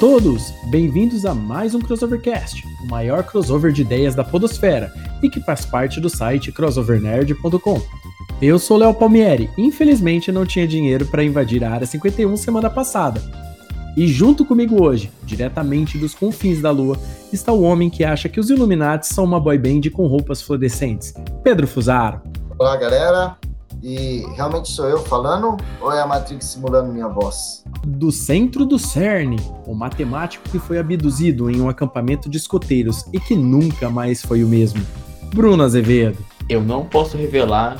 Todos! Bem-vindos a mais um Crossovercast, o maior crossover de ideias da Podosfera e que faz parte do site crossovernerd.com. Eu sou Léo Palmieri e infelizmente não tinha dinheiro para invadir a Área 51 semana passada. E junto comigo hoje, diretamente dos confins da Lua, está o homem que acha que os Illuminati são uma boy band com roupas fluorescentes, Pedro Fusaro. Olá, galera. E realmente sou eu falando ou é a Matrix simulando minha voz? Do centro do CERN, o matemático que foi abduzido em um acampamento de escoteiros e que nunca mais foi o mesmo, Bruno Azevedo. Eu não posso revelar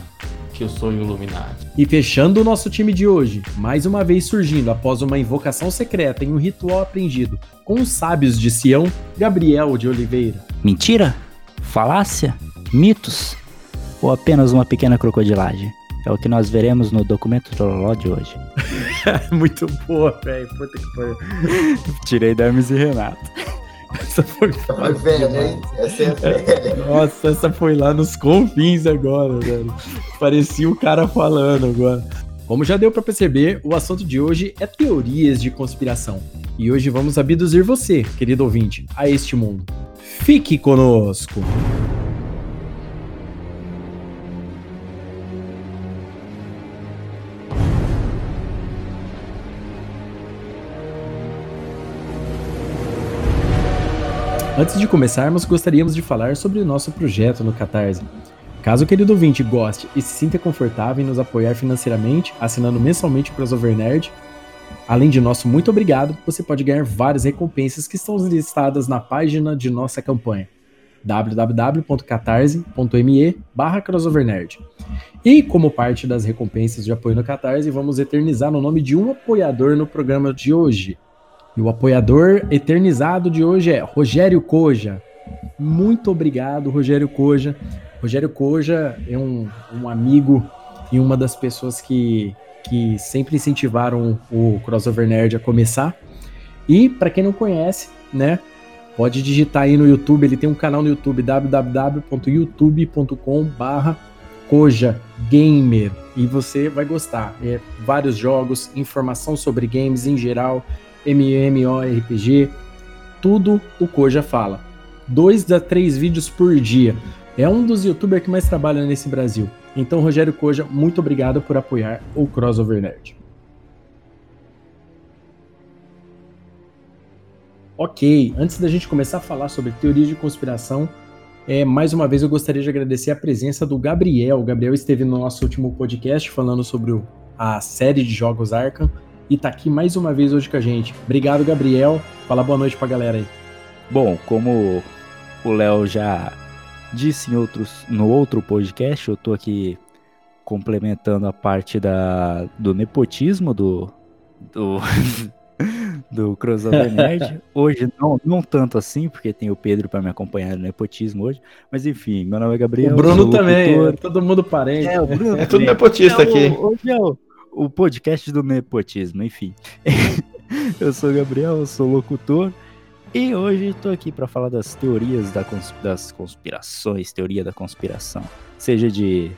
que eu sou Illuminati. E fechando o nosso time de hoje, mais uma vez surgindo após uma invocação secreta em um ritual aprendido com os sábios de Sião, Gabriel de Oliveira. Mentira? Falácia? Mitos? Ou apenas uma pequena crocodilagem? É o que nós veremos no documento Trololó de hoje. Muito boa, velho. Puta que pariu. Tirei Hermes e Renato. Essa foi Foi velha, hein? Essa é velha. Nossa, essa foi lá nos confins agora, velho. Parecia o cara falando agora. Como já deu pra perceber, o assunto de hoje é teorias de conspiração. E hoje vamos abduzir você, querido ouvinte, a este mundo. Fique conosco! Antes de começarmos, gostaríamos de falar sobre o nosso projeto no Catarse. Caso o querido ouvinte goste e se sinta confortável em nos apoiar financeiramente, assinando mensalmente o Crossover Nerd, além de nosso muito obrigado, você pode ganhar várias recompensas que estão listadas na página de nossa campanha www.catarse.me barra crossovernerd. E como parte das recompensas de apoio no Catarse, vamos eternizar o nome de um apoiador no programa de hoje. E o apoiador eternizado de hoje é Rogério Coja. Muito obrigado, Rogério Coja. Rogério Coja é um, um amigo e uma das pessoas que, que sempre incentivaram o Crossover Nerd a começar. E para quem não conhece, né, pode digitar aí no YouTube, ele tem um canal no YouTube www.youtube.com/barra Koja Gamer e você vai gostar. É, vários jogos, informação sobre games em geral, MMORPG, tudo o Koja fala. Dois a três vídeos por dia. É um dos youtubers que mais trabalha nesse Brasil. Então, Rogério Koja, muito obrigado por apoiar o Crossover Nerd. Ok, antes da gente começar a falar sobre teorias de conspiração, é, mais uma vez eu gostaria de agradecer a presença do Gabriel. O Gabriel esteve no nosso último podcast falando sobre a série de jogos Arkham e tá aqui mais uma vez hoje com a gente. Obrigado, Gabriel. Fala boa noite pra galera aí. Bom, como o Léo já disse em outros, no outro podcast, eu tô aqui complementando a parte da, do nepotismo do, do, do Crossover Nerd. Hoje não, não tanto assim, porque tem o Pedro para me acompanhar no nepotismo hoje. Mas enfim, meu nome é Gabriel. o Bruno também, é todo mundo parente. É, o Bruno É tudo nepotista É, o- aqui. Hoje é o, o podcast do nepotismo, enfim. eu sou o Gabriel, sou locutor. E hoje estou aqui para falar das teorias da cons- das conspirações, teoria da conspiração. Seja de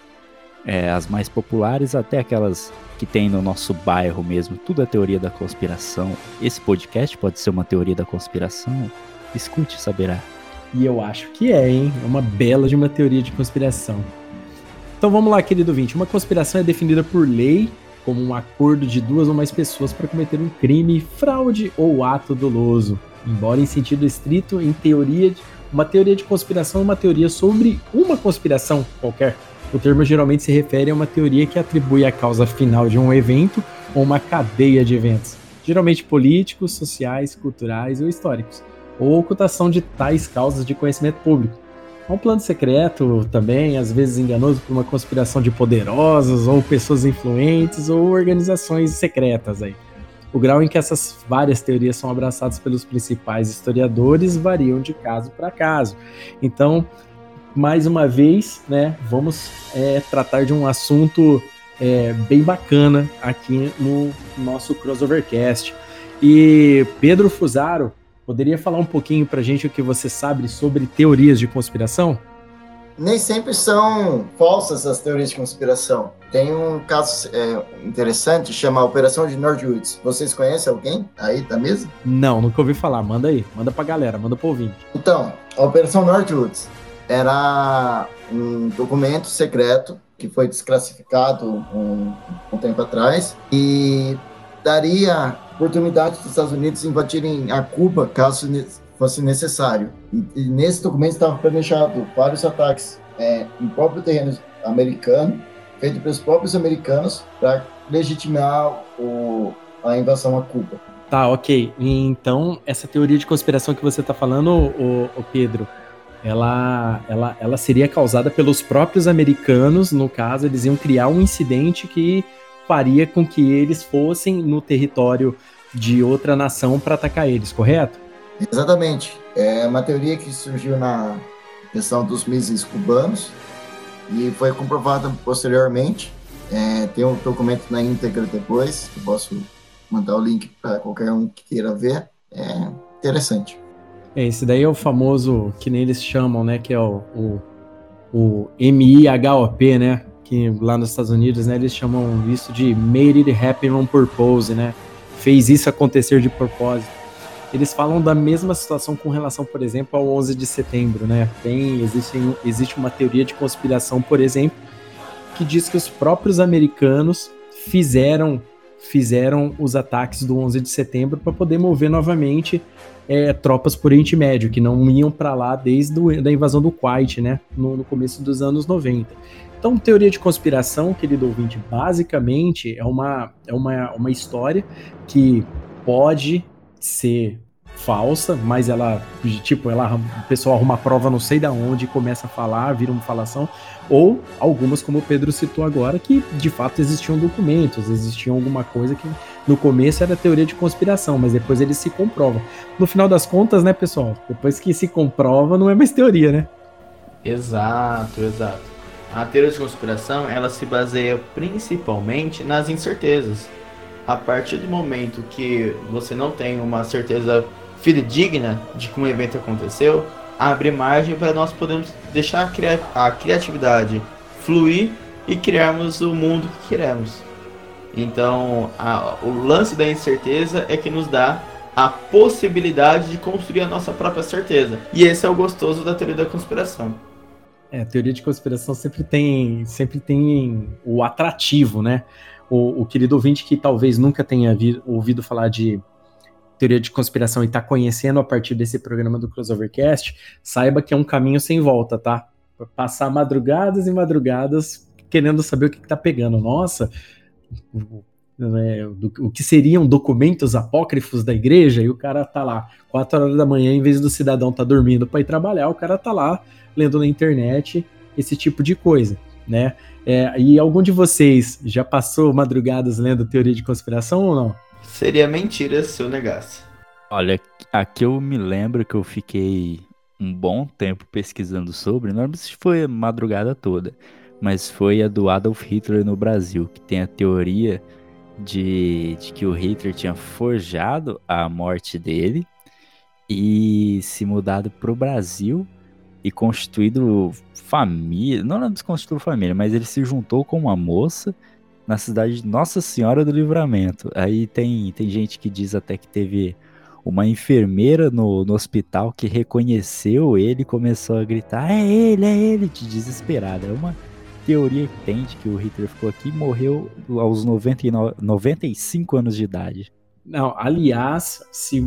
é, as mais populares até aquelas que tem no nosso bairro mesmo. Tudo é teoria da conspiração. Esse podcast pode ser uma teoria da conspiração. Escute saberá. E eu acho que é, hein? É uma bela de uma teoria de conspiração. Então vamos lá, querido ouvinte. Uma conspiração é definida por lei como um acordo de duas ou mais pessoas para cometer um crime, fraude ou ato doloso. Embora em sentido estrito, em teoria, uma teoria de conspiração é uma teoria sobre uma conspiração qualquer. O termo geralmente se refere a uma teoria que atribui a causa final de um evento ou uma cadeia de eventos, geralmente políticos, sociais, culturais ou históricos, ou ocultação de tais causas de conhecimento público. É um plano secreto também, às vezes enganoso por uma conspiração de poderosos, ou pessoas influentes, ou organizações secretas aí. O grau em que essas várias teorias são abraçadas pelos principais historiadores variam de caso para caso. Então, mais uma vez, né, vamos é, tratar de um assunto é, bem bacana aqui no nosso Crossovercast. E Pedro Fusaro, poderia falar um pouquinho para a gente o que você sabe sobre teorias de conspiração? nem sempre são falsas as teorias de conspiração. Tem um caso é, interessante, chama Operação de Northwoods. Vocês conhecem alguém aí da mesa? Não, nunca ouvi falar. Manda aí, manda pra galera, manda pro ouvinte. Então, a Operação Northwoods era um documento secreto que foi desclassificado um, um tempo atrás e daria oportunidade dos Estados Unidos invadirem a Cuba caso fosse necessário. E, e nesse documento estava planejado vários ataques é, em próprio terreno americano, feito pelos próprios americanos, para legitimar o, a invasão a Cuba. Tá, ok. Então, essa teoria de conspiração que você está falando, o, o Pedro, ela, ela, ela seria causada pelos próprios americanos, no caso, eles iam criar um incidente que faria com que eles fossem no território de outra nação para atacar eles, correto? Exatamente. É uma teoria que surgiu na questão dos mísseis cubanos e foi comprovada posteriormente. É, tem um documento na íntegra depois, que posso mandar o link para qualquer um que queira ver. É interessante. É, esse daí é o famoso, que nem eles chamam, né? Que é o, o, o MIHOP, né? Que lá nos Estados Unidos, né? Eles chamam isso de Made It Happen on Purpose, né? Fez isso acontecer de propósito eles falam da mesma situação com relação, por exemplo, ao 11 de setembro, né? Tem, existe, existe uma teoria de conspiração, por exemplo, que diz que os próprios americanos fizeram fizeram os ataques do 11 de setembro para poder mover novamente é, tropas por Oriente Médio, que não iam para lá desde a da invasão do Kuwait, né? No, no começo dos anos 90. Então, teoria de conspiração, querido ouvinte, basicamente é uma, é uma, uma história que pode ser falsa, mas ela, tipo, ela, o pessoal arruma prova não sei da onde começa a falar, vira uma falação, ou algumas, como o Pedro citou agora, que de fato existiam documentos, existiam alguma coisa que no começo era teoria de conspiração, mas depois eles se comprovam. No final das contas, né, pessoal, depois que se comprova, não é mais teoria, né? Exato, exato. A teoria de conspiração, ela se baseia principalmente nas incertezas a partir do momento que você não tem uma certeza fidedigna de que um evento aconteceu, abre margem para nós podermos deixar a criatividade fluir e criarmos o mundo que queremos. Então, a, o lance da incerteza é que nos dá a possibilidade de construir a nossa própria certeza. E esse é o gostoso da teoria da conspiração. É, teoria de conspiração sempre tem, sempre tem o atrativo, né? o, o querido ouvinte que talvez nunca tenha vi, ouvido falar de teoria de conspiração e está conhecendo a partir desse programa do Crossovercast, saiba que é um caminho sem volta, tá? Passar madrugadas e madrugadas querendo saber o que, está pegando. Nossa, é, do, o que seriam documentos apócrifos da igreja, e o cara tá lá, 4 horas da manhã, em vez do cidadão tá dormindo para ir trabalhar, o cara tá lá lendo na internet esse tipo de coisa, né? É, e algum de vocês já passou madrugadas lendo teoria de conspiração ou não? Seria mentira se eu negasse. Olha, aqui eu me lembro que eu fiquei um bom tempo pesquisando sobre, não lembro se foi a madrugada toda, mas foi a do Adolf Hitler no Brasil, que tem a teoria de, de que o Hitler tinha forjado a morte dele e se mudado para o Brasil e constituído família, não desconstituiu família, mas ele se juntou com uma moça na cidade de Nossa Senhora do Livramento. Aí tem, tem gente que diz até que teve uma enfermeira no, no hospital que reconheceu ele e começou a gritar: É ele, é ele, de desesperada. É uma teoria que tem de que o Hitler ficou aqui morreu aos 99, 95 anos de idade. Não, aliás, se,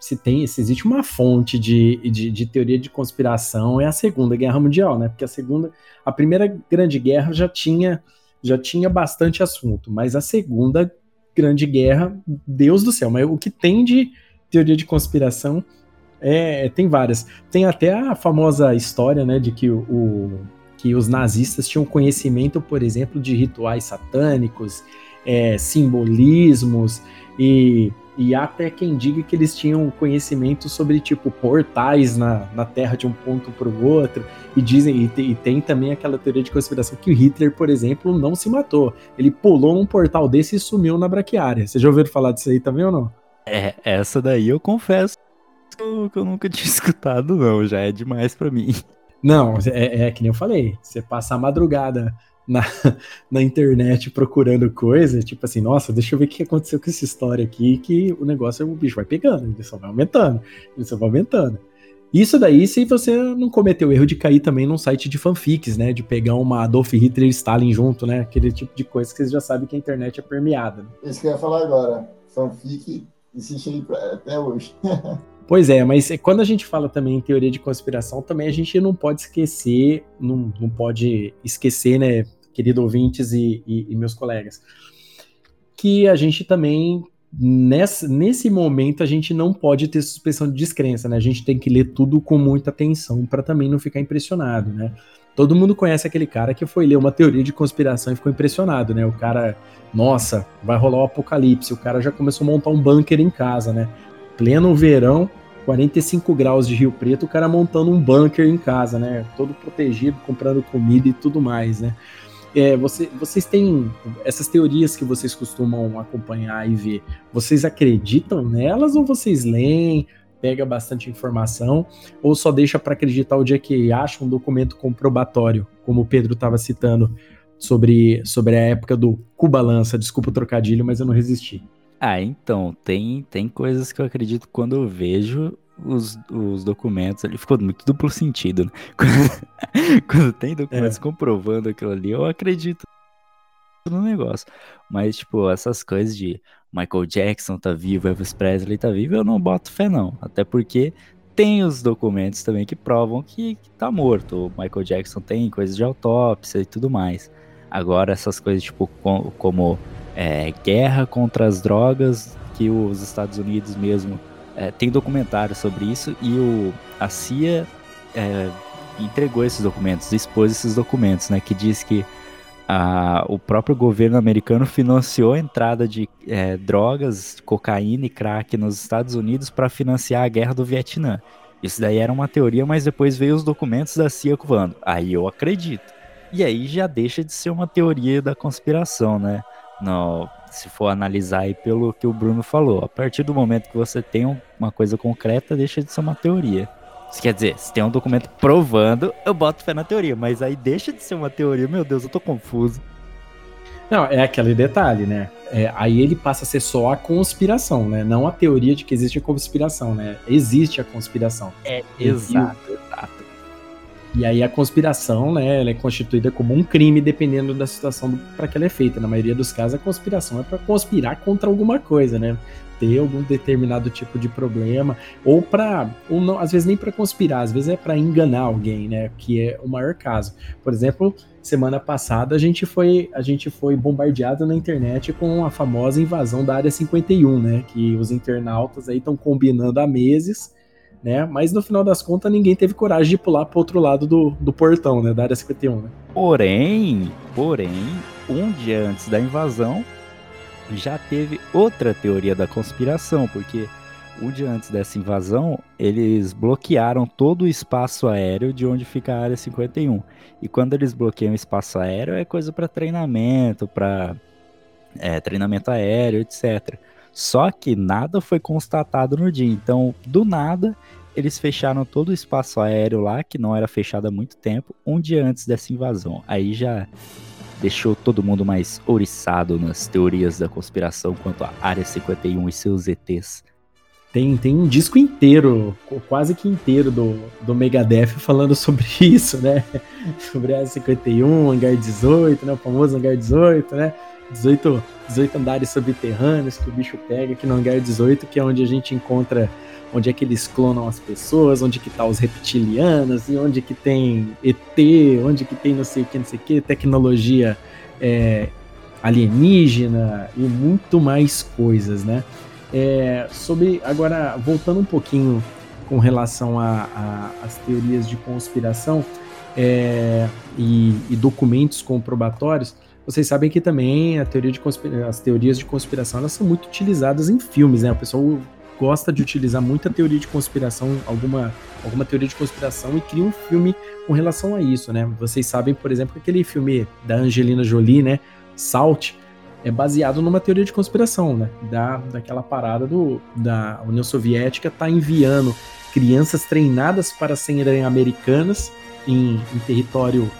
se tem, se existe uma fonte de, de, de, teoria de conspiração é a Segunda Guerra Mundial, né? Porque a segunda, a primeira grande guerra já tinha já tinha bastante assunto, mas a segunda grande guerra, Deus do céu, mas o que tem de teoria de conspiração é, tem várias. Tem até a famosa história, né, de que o, o que os nazistas tinham conhecimento, por exemplo, de rituais satânicos é, simbolismos e, e até quem diga que eles tinham conhecimento sobre tipo portais na, na Terra de um ponto para o outro e dizem e, e, tem também aquela teoria de conspiração que Hitler, por exemplo, não se matou. Ele pulou num portal desse e sumiu na braquiária. Você já ouviu falar disso aí também ou não? É, essa daí eu confesso que eu nunca tinha escutado, não. Já é demais para mim. Não, é, é, que nem eu falei. Você passa a madrugada na, na internet procurando coisa, tipo assim, nossa, deixa eu ver o que aconteceu com essa história aqui, que o negócio, o bicho vai pegando, ele só vai aumentando, ele só vai aumentando. Isso daí se você não cometeu o erro de cair também num site de fanfics, né? De pegar uma Adolf Hitler e Stalin junto, né? Aquele tipo de coisa que vocês já sabem que a internet é permeada. Né? Isso que eu ia falar agora. Fanfic existe até hoje. Pois é, mas quando a gente fala também em teoria de conspiração, também a gente não pode esquecer, não, não pode esquecer, né, querido ouvintes e, e, e meus colegas, que a gente também, nesse, nesse momento, a gente não pode ter suspensão de descrença, né? A gente tem que ler tudo com muita atenção para também não ficar impressionado, né? Todo mundo conhece aquele cara que foi ler uma teoria de conspiração e ficou impressionado, né? O cara, nossa, vai rolar o apocalipse. O cara já começou a montar um bunker em casa, né? Pleno verão, 45 graus de Rio Preto, o cara montando um bunker em casa, né? Todo protegido, comprando comida e tudo mais, né? É, você, vocês têm essas teorias que vocês costumam acompanhar e ver, vocês acreditam nelas ou vocês leem, pega bastante informação, ou só deixa para acreditar o dia que acha um documento comprobatório, como o Pedro estava citando sobre, sobre a época do Cuba Lança, desculpa o trocadilho, mas eu não resisti. Ah, então, tem, tem coisas que eu acredito quando eu vejo os, os documentos ali. Ficou muito duplo sentido, né? Quando, quando tem documentos é. comprovando aquilo ali, eu acredito no negócio. Mas, tipo, essas coisas de Michael Jackson tá vivo, Elvis Presley tá vivo, eu não boto fé, não. Até porque tem os documentos também que provam que, que tá morto. O Michael Jackson tem coisas de autópsia e tudo mais. Agora, essas coisas, tipo, com, como é, guerra contra as drogas, que os Estados Unidos mesmo é, tem documentário sobre isso e o, a CIA é, entregou esses documentos, expôs esses documentos, né, que diz que a, o próprio governo americano financiou a entrada de é, drogas, cocaína e crack nos Estados Unidos para financiar a guerra do Vietnã. Isso daí era uma teoria, mas depois veio os documentos da CIA voando. Aí eu acredito. E aí já deixa de ser uma teoria da conspiração, né? No, se for analisar aí pelo que o Bruno falou, a partir do momento que você tem uma coisa concreta, deixa de ser uma teoria. Isso quer dizer, se tem um documento provando, eu boto fé na teoria, mas aí deixa de ser uma teoria, meu Deus, eu tô confuso. Não, é aquele detalhe, né? É, aí ele passa a ser só a conspiração, né? Não a teoria de que existe a conspiração, né? Existe a conspiração. É, exato, exato. E aí a conspiração, né, ela é constituída como um crime dependendo da situação para que ela é feita. Na maioria dos casos, a conspiração é para conspirar contra alguma coisa, né? Ter algum determinado tipo de problema ou para ou não, às vezes nem para conspirar, às vezes é para enganar alguém, né? Que é o maior caso. Por exemplo, semana passada a gente foi a gente foi bombardeado na internet com a famosa invasão da área 51, né? Que os internautas aí estão combinando há meses né? Mas no final das contas, ninguém teve coragem de pular pro outro lado do, do portão, né? Da área 51, né? Porém, porém, um dia antes da invasão, já teve outra teoria da conspiração, porque um dia antes dessa invasão, eles bloquearam todo o espaço aéreo de onde fica a área 51. E quando eles bloqueiam o espaço aéreo, é coisa para treinamento, para é, treinamento aéreo, etc. Só que nada foi constatado no dia. Então, do nada, eles fecharam todo o espaço aéreo lá, que não era fechado há muito tempo, um dia antes dessa invasão. Aí já deixou todo mundo mais ouriçado nas teorias da conspiração quanto à Área 51 e seus ETs. Tem, tem um disco inteiro, quase que inteiro do, do Megadeth falando sobre isso, né? Sobre a Área 51, Hangar 18, né? O famoso Hangar 18, né? 18, 18 andares subterrâneos que o bicho pega aqui no Hangar 18, que é onde a gente encontra onde é que eles clonam as pessoas, onde que tá os reptilianos, e onde que tem ET, onde que tem não sei o que, não sei o que, tecnologia é, alienígena e muito mais coisas, né? É, sobre, agora, voltando um pouquinho com relação às teorias de conspiração é, e, e documentos comprobatórios, vocês sabem que também a teoria de as teorias de conspiração elas são muito utilizadas em filmes, né? O pessoal gosta de utilizar muita teoria de conspiração, alguma, alguma teoria de conspiração e cria um filme com relação a isso, né? Vocês sabem, por exemplo, aquele filme da Angelina Jolie, né? Salt, é baseado numa teoria de conspiração, né? Da, daquela parada do, da União Soviética tá enviando crianças treinadas para serem americanas em, em território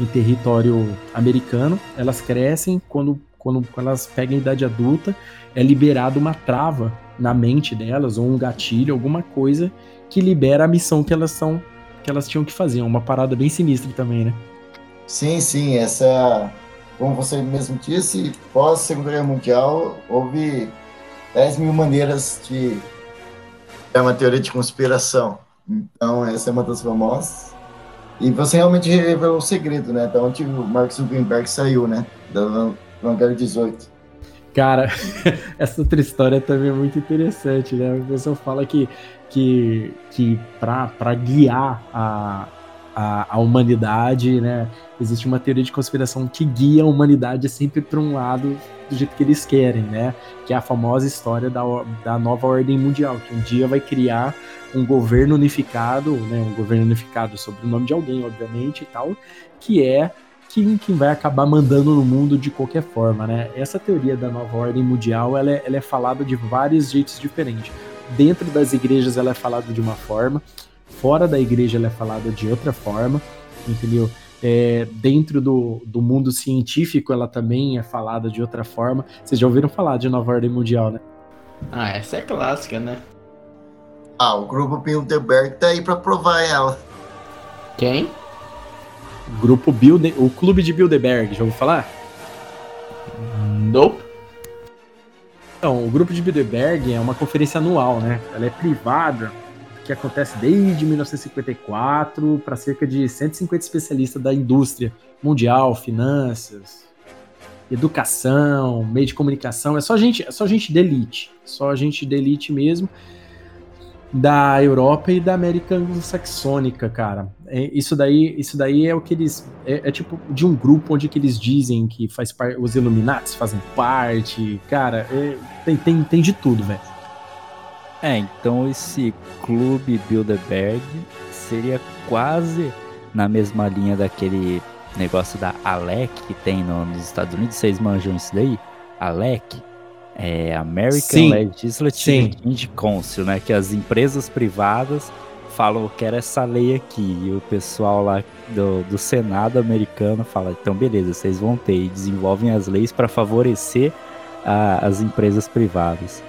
em território americano, elas crescem, quando, quando, elas pegam a idade adulta, é liberada uma trava na mente delas, ou um gatilho, alguma coisa que libera a missão que elas são que elas tinham que fazer. Uma parada bem sinistra também, né? Sim, sim, essa, como você mesmo disse, pós Segunda Guerra Mundial, houve 10 mil maneiras de é uma teoria de conspiração. Então, essa é uma das famosas. E você realmente revelou o segredo, né? Da onde o Mark Zuckerberg saiu, né? Da Vanguard 18. Cara, essa outra história também é muito interessante, né? A pessoa fala que, que, que para guiar a, a, a, humanidade, né? Existe uma teoria de conspiração que guia a humanidade sempre para um lado do jeito que eles querem, né? Que é a famosa história da, da nova ordem mundial, que um dia vai criar um governo unificado, né? Um governo unificado sobre o nome de alguém, obviamente, e tal, que é quem, quem vai acabar mandando no mundo de qualquer forma, né? Essa teoria da nova ordem mundial, ela é, ela é falada de vários jeitos diferentes. Dentro das igrejas ela é falada de uma forma, fora da igreja ela é falada de outra forma, entendeu? É, dentro do, do mundo científico ela também é falada de outra forma. Vocês já ouviram falar de Nova Ordem Mundial, né? Ah, essa é clássica, né? Ah, o grupo Bilderberg tá aí pra provar ela. Quem? O grupo Bilde... o Clube de Bilderberg, já ouviu falar? Nope. Então, o grupo de Bilderberg é uma conferência anual, né? Ela é privada, que acontece desde 1954 para cerca de 150 especialistas da indústria mundial, finanças, educação, meio de comunicação. É só gente, é só gente de elite, só gente de elite mesmo da Europa e da América anglo-saxônica, cara. É, isso daí, isso daí é o que eles é, é, tipo de um grupo onde que eles dizem que faz parte, os Illuminati fazem parte, cara. É, tem, tem, tem de tudo, velho. É, então esse clube Bilderberg seria quase na mesma linha daquele negócio da ALEC que tem no, nos Estados Unidos. Vocês manjam isso daí? ALEC? É American Sim. Legislative Sim. Council, né? Que as empresas privadas falam que era essa lei aqui. E o pessoal lá do, do Senado americano fala, então beleza, vocês vão ter e desenvolvem as leis para favorecer a, as empresas privadas.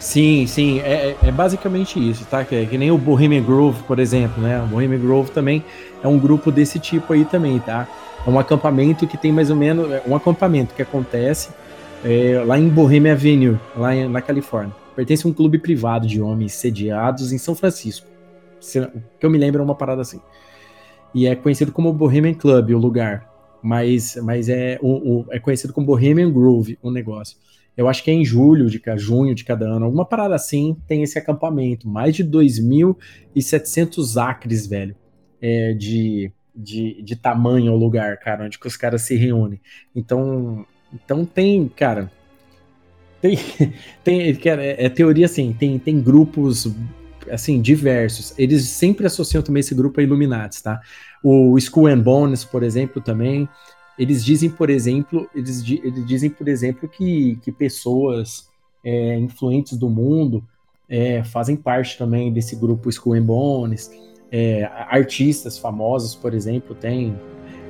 Sim, sim, é, é, é basicamente isso, tá? Que, é, que nem o Bohemian Grove, por exemplo, né? O Bohemian Grove também é um grupo desse tipo aí também, tá? É um acampamento que tem mais ou menos, é um acampamento que acontece é, lá em Bohemian Avenue, lá em, na Califórnia. Pertence a um clube privado de homens sediados em São Francisco. O que eu me lembro é uma parada assim. E é conhecido como Bohemian Club, o lugar. Mas, mas é, o, o, é conhecido como Bohemian Grove, o negócio. Eu acho que é em julho, de junho de cada ano, alguma parada assim, tem esse acampamento. Mais de 2.700 acres, velho, é, de, de, de tamanho o lugar, cara, onde que os caras se reúnem. Então, então tem, cara, tem, tem cara, é, é teoria assim, tem, tem grupos assim diversos. Eles sempre associam também esse grupo a Illuminati, tá? O Skull and Bones, por exemplo, também. Eles dizem, por exemplo, eles, eles dizem, por exemplo, que, que pessoas é, influentes do mundo é, fazem parte também desse grupo Skull and Bones. É, artistas famosos, por exemplo, tem.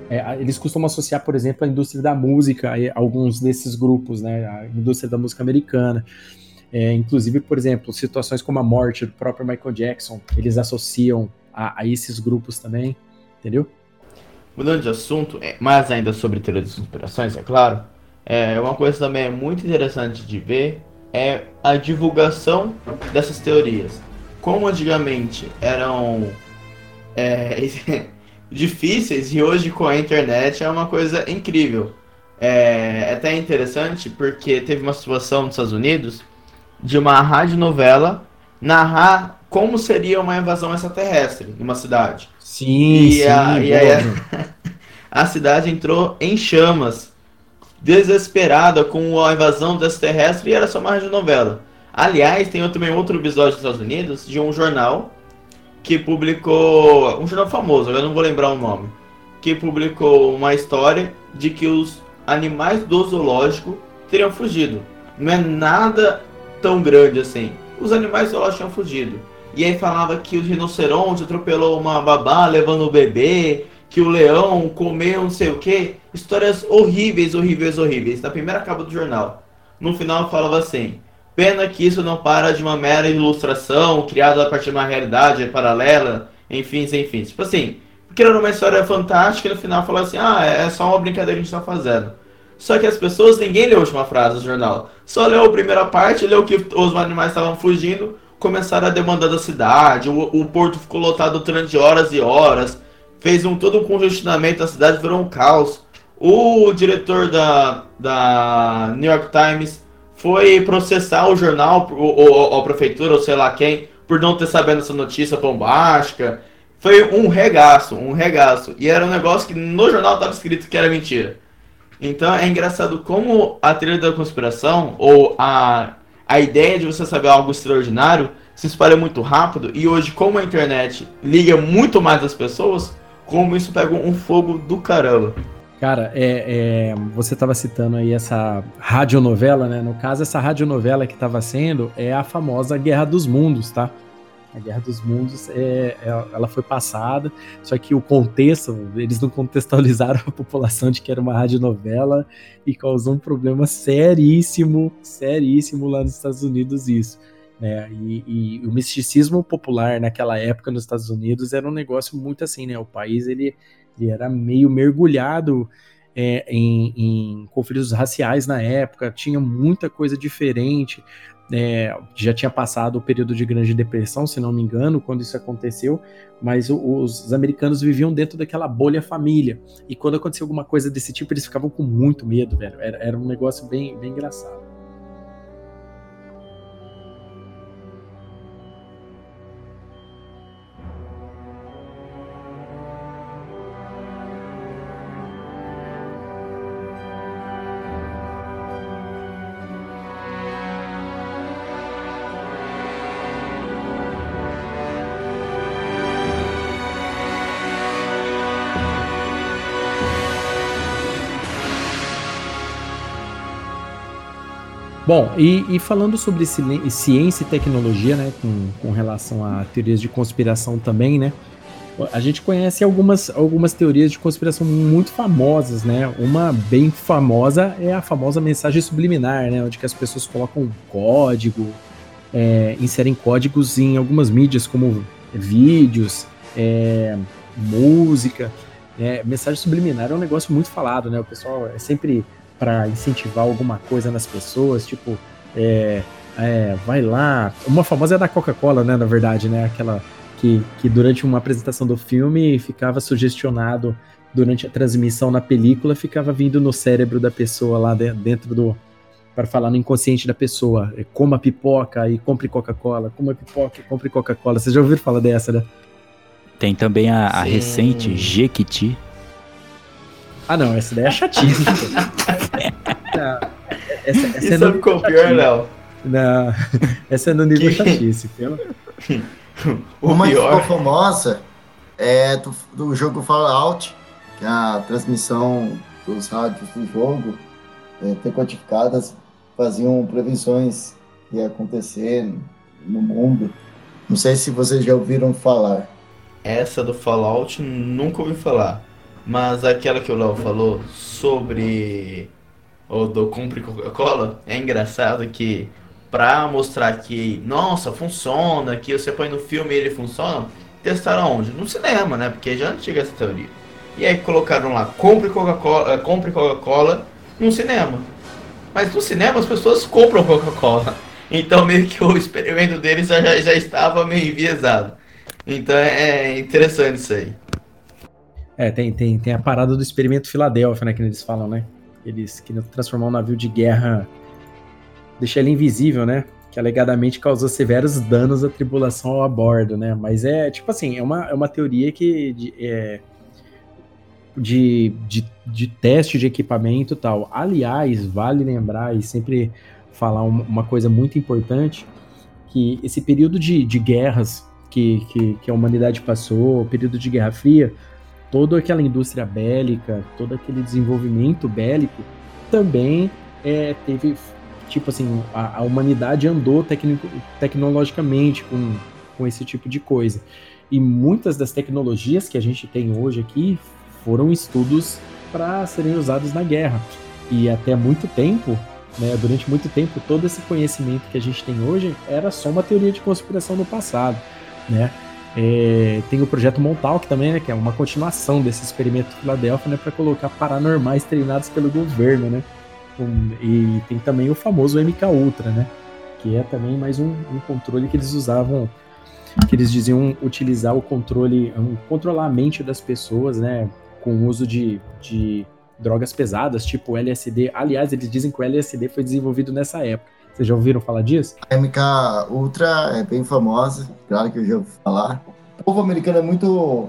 É, eles costumam associar, por exemplo, a indústria da música a alguns desses grupos, né? A indústria da música americana. É, inclusive, por exemplo, situações como a morte do próprio Michael Jackson, eles associam a, a esses grupos também, entendeu? Mudando de assunto, é, mais ainda sobre teorias de conspirações, é claro, é uma coisa também muito interessante de ver é a divulgação dessas teorias. Como antigamente eram é, difíceis e hoje com a internet é uma coisa incrível. É, é até interessante porque teve uma situação nos Estados Unidos de uma radionovela narrar como seria uma invasão extraterrestre em uma cidade. Sim, e sim. A, e aí a, a, cidade entrou em chamas desesperada com a invasão do extraterrestre e era só uma radionovela. Aliás, tem também outro episódio dos Estados Unidos de um jornal que publicou. Um jornal famoso, eu não vou lembrar o nome. Que publicou uma história de que os animais do zoológico teriam fugido. Não é nada tão grande assim. Os animais do zoológico tinham fugido. E aí falava que o rinoceronte atropelou uma babá levando o bebê, que o leão comeu não sei o que. Histórias horríveis, horríveis, horríveis. Na primeira capa do jornal. No final falava assim: Pena que isso não para de uma mera ilustração criada a partir de uma realidade paralela, enfim, enfim. Tipo assim, criando uma história fantástica e no final falou assim: ah, é só uma brincadeira que a gente tá fazendo. Só que as pessoas, ninguém leu a última frase do jornal. Só leu a primeira parte, leu que os animais estavam fugindo, começaram a demandar da cidade, o, o porto ficou lotado durante horas e horas, fez um todo um congestionamento, a cidade virou um caos. O diretor da, da New York Times foi processar o jornal, ou, ou, a prefeitura, ou sei lá quem, por não ter sabendo essa notícia bombástica. Foi um regaço, um regaço. E era um negócio que no jornal estava escrito que era mentira. Então é engraçado como a trilha da conspiração, ou a a ideia de você saber algo extraordinário se espalha muito rápido e hoje, como a internet liga muito mais as pessoas, como isso pega um fogo do caramba. Cara, é, é, você estava citando aí essa radionovela, né? No caso, essa radionovela que estava sendo é a famosa Guerra dos Mundos, tá? A Guerra dos Mundos, é, é, ela foi passada, só que o contexto, eles não contextualizaram a população de que era uma radionovela e causou um problema seríssimo, seríssimo lá nos Estados Unidos isso. Né? E, e, o misticismo popular naquela época nos Estados Unidos era um negócio muito assim, né? O país ele, ele era meio mergulhado é, em, em, conflitos raciais na época, tinha muita coisa diferente é, já tinha passado o período de Grande Depressão, se não me engano, quando isso aconteceu, mas os, os americanos viviam dentro daquela bolha família. E quando acontecia alguma coisa desse tipo, eles ficavam com muito medo, velho. Era, era um negócio bem, bem engraçado. Bom, e, e, falando sobre ciência e tecnologia, né, com, com relação a teorias de conspiração também, né, a gente conhece algumas, algumas teorias de conspiração muito famosas, né? Uma bem famosa é a famosa mensagem subliminar, né? Onde que as pessoas colocam um código, é, inserem códigos em algumas mídias, como vídeos, é, música. É, mensagem subliminar é um negócio muito falado, né? O pessoal é sempre para incentivar alguma coisa nas pessoas, tipo, é, é, vai lá. Uma famosa é da Coca-Cola, né? Na verdade, né? Aquela que, que durante uma apresentação do filme ficava sugestionado durante a transmissão na película, ficava vindo no cérebro da pessoa lá dentro do. Para falar no inconsciente da pessoa. É, coma pipoca e compre Coca-Cola. Coma pipoca e compre Coca-Cola. Vocês já ouviram falar dessa, né? Tem também a, a recente Jequiti, ah, não, essa daí é chatice. essa, essa Isso é ficou pior, Léo. Não, essa é no nível que... chatice, viu? Uma que ficou famosa é do, do jogo Fallout, que é a transmissão dos rádios do jogo, é, decodificadas, faziam previsões que ia acontecer no mundo. Não sei se vocês já ouviram falar. Essa do Fallout nunca ouvi falar. Mas aquela que o Léo falou sobre o do compre Coca-Cola, é engraçado que pra mostrar que, nossa, funciona, que você põe no filme e ele funciona, testaram onde? No cinema, né? Porque já é antiga essa teoria. E aí colocaram lá, compre Coca-Cola, eh, compre Coca-Cola no cinema. Mas no cinema as pessoas compram Coca-Cola. Então meio que o experimento deles já, já estava meio enviesado. Então é, é interessante isso aí. É, tem, tem, tem a parada do experimento Filadélfia, né? Que eles falam, né? Eles queriam transformar um navio de guerra, deixar ele invisível, né? Que alegadamente causou severos danos à tripulação a bordo, né? Mas é, tipo assim, é uma, é uma teoria que. De, é, de, de, de teste de equipamento e tal. Aliás, vale lembrar e sempre falar uma coisa muito importante, que esse período de, de guerras que, que, que a humanidade passou, o período de Guerra Fria, toda aquela indústria bélica, todo aquele desenvolvimento bélico, também é, teve, tipo assim, a, a humanidade andou tecnico, tecnologicamente com, com esse tipo de coisa. E muitas das tecnologias que a gente tem hoje aqui foram estudos para serem usados na guerra. E até muito tempo, né, durante muito tempo, todo esse conhecimento que a gente tem hoje era só uma teoria de conspiração no passado, né? É, tem o projeto Montauk também, né, que é uma continuação desse experimento Filadélfia, né, para colocar paranormais treinados pelo governo, né? Um, e tem também o famoso MK Ultra, né? Que é também mais um, um controle que eles usavam, que eles diziam utilizar o controle, um, controlar a mente das pessoas, né? Com o uso de, de drogas pesadas, tipo LSD. Aliás, eles dizem que o LSD foi desenvolvido nessa época. Vocês já ouviram falar disso? A MK Ultra é bem famosa, claro que eu já ouvi falar. O povo americano é muito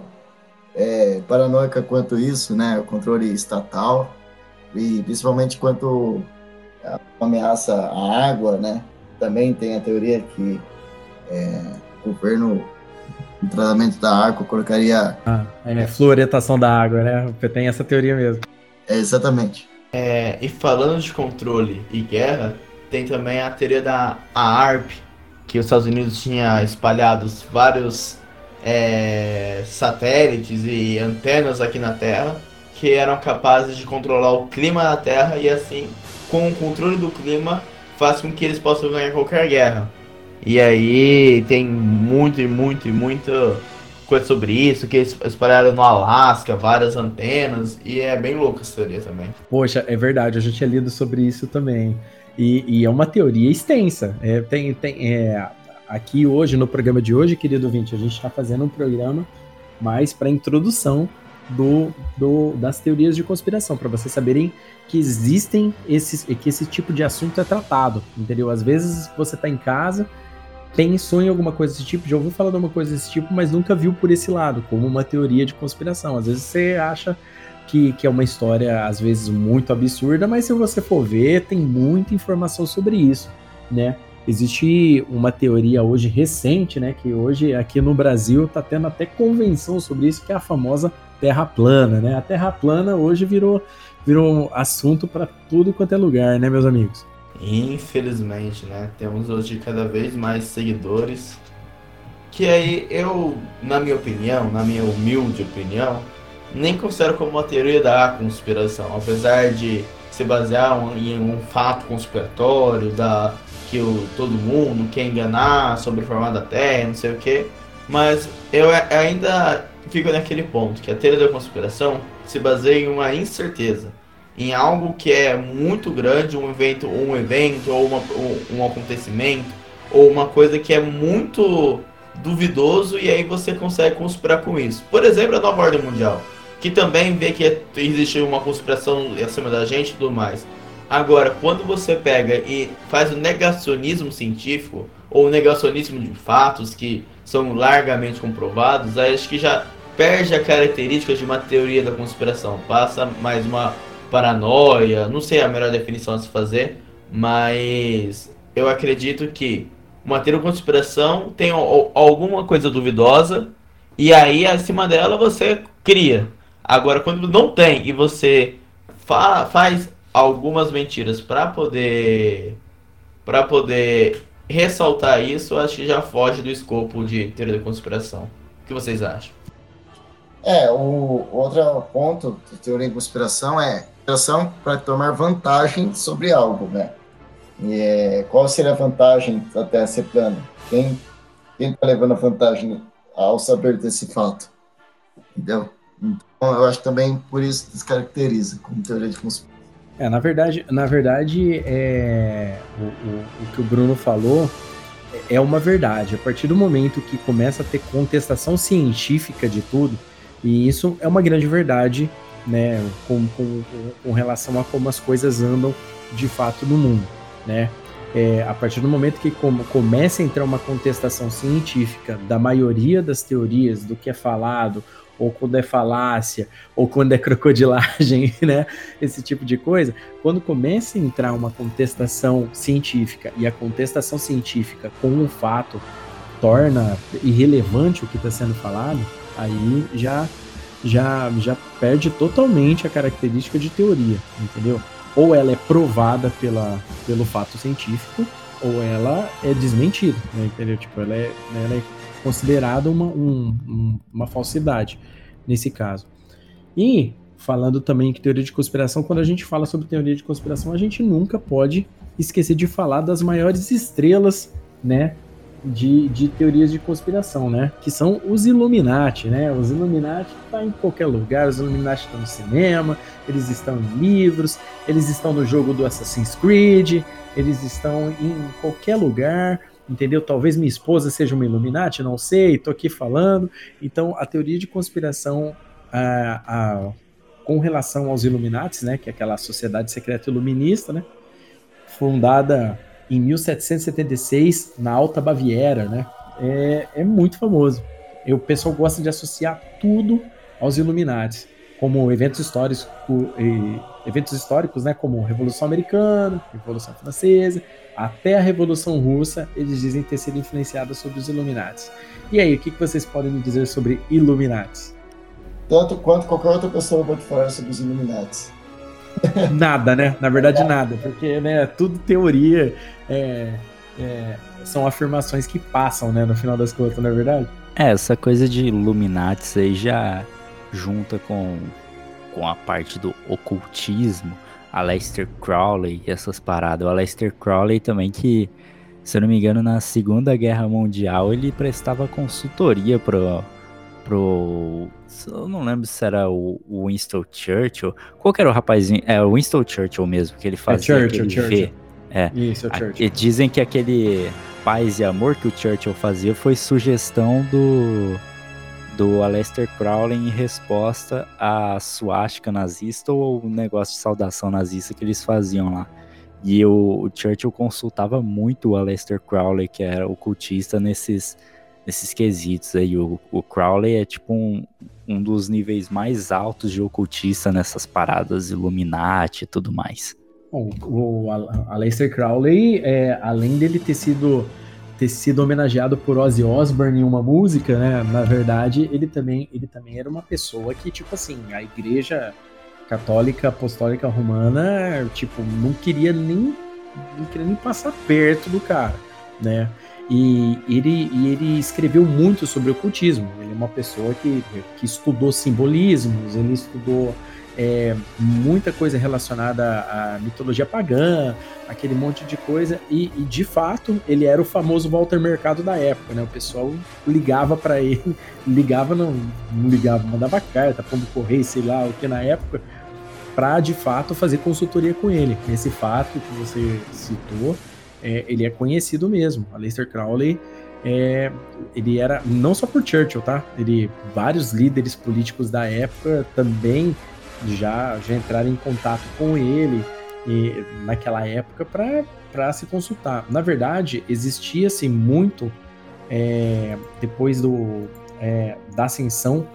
é, paranoica quanto isso, né? O controle estatal e principalmente quanto a ameaça à água, né? Também tem a teoria que é, o governo no tratamento da água colocaria ah, é, fluoretação da água, né? Tem essa teoria mesmo. É, exatamente. É, e falando de controle e guerra, tem também a teoria da ARP, que os Estados Unidos tinha espalhado vários é, satélites e antenas aqui na Terra que eram capazes de controlar o clima da Terra e assim, com o controle do clima, faz com que eles possam ganhar qualquer guerra. E aí tem muito e muito e muita coisa sobre isso, que eles espalharam no Alasca, várias antenas, e é bem louca essa teoria também. Poxa, é verdade, eu já tinha lido sobre isso também. E, e é uma teoria extensa. É, tem, tem, é, aqui hoje, no programa de hoje, querido ouvinte, a gente está fazendo um programa mais para introdução do, do, das teorias de conspiração, para vocês saberem que existem esses, que esse tipo de assunto é tratado, entendeu? Às vezes você está em casa, pensou em alguma coisa desse tipo, já ouviu falar de uma coisa desse tipo, mas nunca viu por esse lado, como uma teoria de conspiração. Às vezes você acha que, que é uma história, às vezes, muito absurda, mas se você for ver, tem muita informação sobre isso, né? Existe uma teoria hoje recente, né? Que hoje aqui no Brasil está tendo até convenção sobre isso, que é a famosa Terra plana, né? A Terra plana hoje virou, virou assunto para tudo quanto é lugar, né, meus amigos? Infelizmente, né? Temos hoje cada vez mais seguidores. Que aí eu, na minha opinião, na minha humilde opinião, nem considero como uma teoria da conspiração, apesar de se basear em um fato conspiratório da que o, todo mundo quer enganar sobre o formato da Terra, não sei o que, mas eu ainda fico naquele ponto que a teoria da conspiração se baseia em uma incerteza, em algo que é muito grande, um evento, um evento ou uma, um, um acontecimento ou uma coisa que é muito duvidoso e aí você consegue conspirar com isso. Por exemplo, a nova ordem mundial que também vê que existe uma conspiração acima da gente e tudo mais. Agora, quando você pega e faz o negacionismo científico, ou negacionismo de fatos que são largamente comprovados, aí acho que já perde a característica de uma teoria da conspiração, passa mais uma paranoia, não sei a melhor definição a se fazer, mas eu acredito que uma teoria da conspiração tem alguma coisa duvidosa e aí acima dela você cria. Agora, quando não tem e você fa faz algumas mentiras para poder para poder ressaltar isso, acho que já foge do escopo de teoria da conspiração. O que vocês acham? É, o outro ponto da teoria da conspiração é conspiração para tomar vantagem sobre algo, né? E é, qual seria a vantagem da Terra ser plana? Quem está levando a vantagem ao saber desse fato? Entendeu? Então, eu acho que também por isso descaracteriza como teoria de conspiração. É, na verdade, na verdade é, o, o, o que o Bruno falou é uma verdade. A partir do momento que começa a ter contestação científica de tudo, e isso é uma grande verdade, né, com, com, com relação a como as coisas andam de fato no mundo, né? É, a partir do momento que começa a entrar uma contestação científica da maioria das teorias, do que é falado, ou quando é falácia, ou quando é crocodilagem, né? Esse tipo de coisa. Quando começa a entrar uma contestação científica e a contestação científica com um fato torna irrelevante o que está sendo falado, aí já, já, já perde totalmente a característica de teoria, entendeu? Ou ela é provada pela, pelo fato científico, ou ela é desmentida, né, entendeu? Tipo, ela é, ela é considerada uma, um, uma falsidade nesse caso. E falando também que teoria de conspiração, quando a gente fala sobre teoria de conspiração, a gente nunca pode esquecer de falar das maiores estrelas, né, de, de teorias de conspiração, né, que são os Illuminati, né, os Illuminati estão tá em qualquer lugar, os Illuminati estão no cinema, eles estão em livros, eles estão no jogo do Assassin's Creed, eles estão em qualquer lugar, entendeu? Talvez minha esposa seja uma Illuminati, não sei, tô aqui falando. Então, a teoria de conspiração com relação aos Illuminati, né, que é aquela sociedade secreta iluminista, né, fundada em 1776 na Alta Baviera, né, é, é muito famoso. O pessoal gosta de associar tudo aos Illuminati, como eventos históricos, eventos históricos, né, como Revolução Americana, Revolução Francesa, até a Revolução Russa, eles dizem ter sido influenciados sobre os Illuminati. E aí, o que, vocês podem me dizer sobre Illuminati? Tanto quanto qualquer outra pessoa pode falar sobre os Illuminati. Nada, né? Na verdade, nada, porque né, tudo teoria, é, é, são afirmações que passam, né, no final das contas, não é verdade? É, essa coisa de Illuminati aí já junta com, com a parte do ocultismo, Aleister Crowley e essas paradas. O Aleister Crowley também que, se eu não me engano, na Segunda Guerra Mundial ele prestava consultoria pro pro eu não lembro se era o, Winston Churchill. Qual que era o rapazinho? É o Winston Churchill mesmo, que ele é fazia é Churchill, aquele Churchill. V. É. Isso, é Churchill. dizem que aquele paz e amor que o Churchill fazia foi sugestão do do Aleister Crowley em resposta à suástica nazista ou o negócio de saudação nazista que eles faziam lá. E o, o Churchill consultava muito o Aleister Crowley, que era o cultista, nesses, nesses quesitos aí. O, o Crowley é tipo um, um dos níveis mais altos de ocultista nessas paradas Illuminati e tudo mais. Bom, o Aleister Crowley, é, além dele ter sido ter sido homenageado por Ozzy Osbourne em uma música, né? Na verdade, ele também, ele também era uma pessoa que, tipo assim, a igreja católica apostólica romana, tipo, não queria nem não queria nem passar perto do cara, né? E ele, e ele escreveu muito sobre o ocultismo. Ele é uma pessoa que, que estudou simbolismos, ele estudou é, muita coisa relacionada à mitologia pagã, aquele monte de coisa, e, e, de fato ele era o famoso Walter Mercado da época, né? O pessoal ligava para ele, ligava, não, não ligava, mandava carta, pondo correio, sei lá o que na época, para de fato fazer consultoria com ele. Esse fato que você citou, é, ele é conhecido mesmo. A Lester Crowley é, ele era não só por Churchill, tá? Ele vários líderes políticos da época também já, já entraram em contato com ele e, naquela época para se consultar. Na verdade, existia-se muito é, depois do, é, da ascensão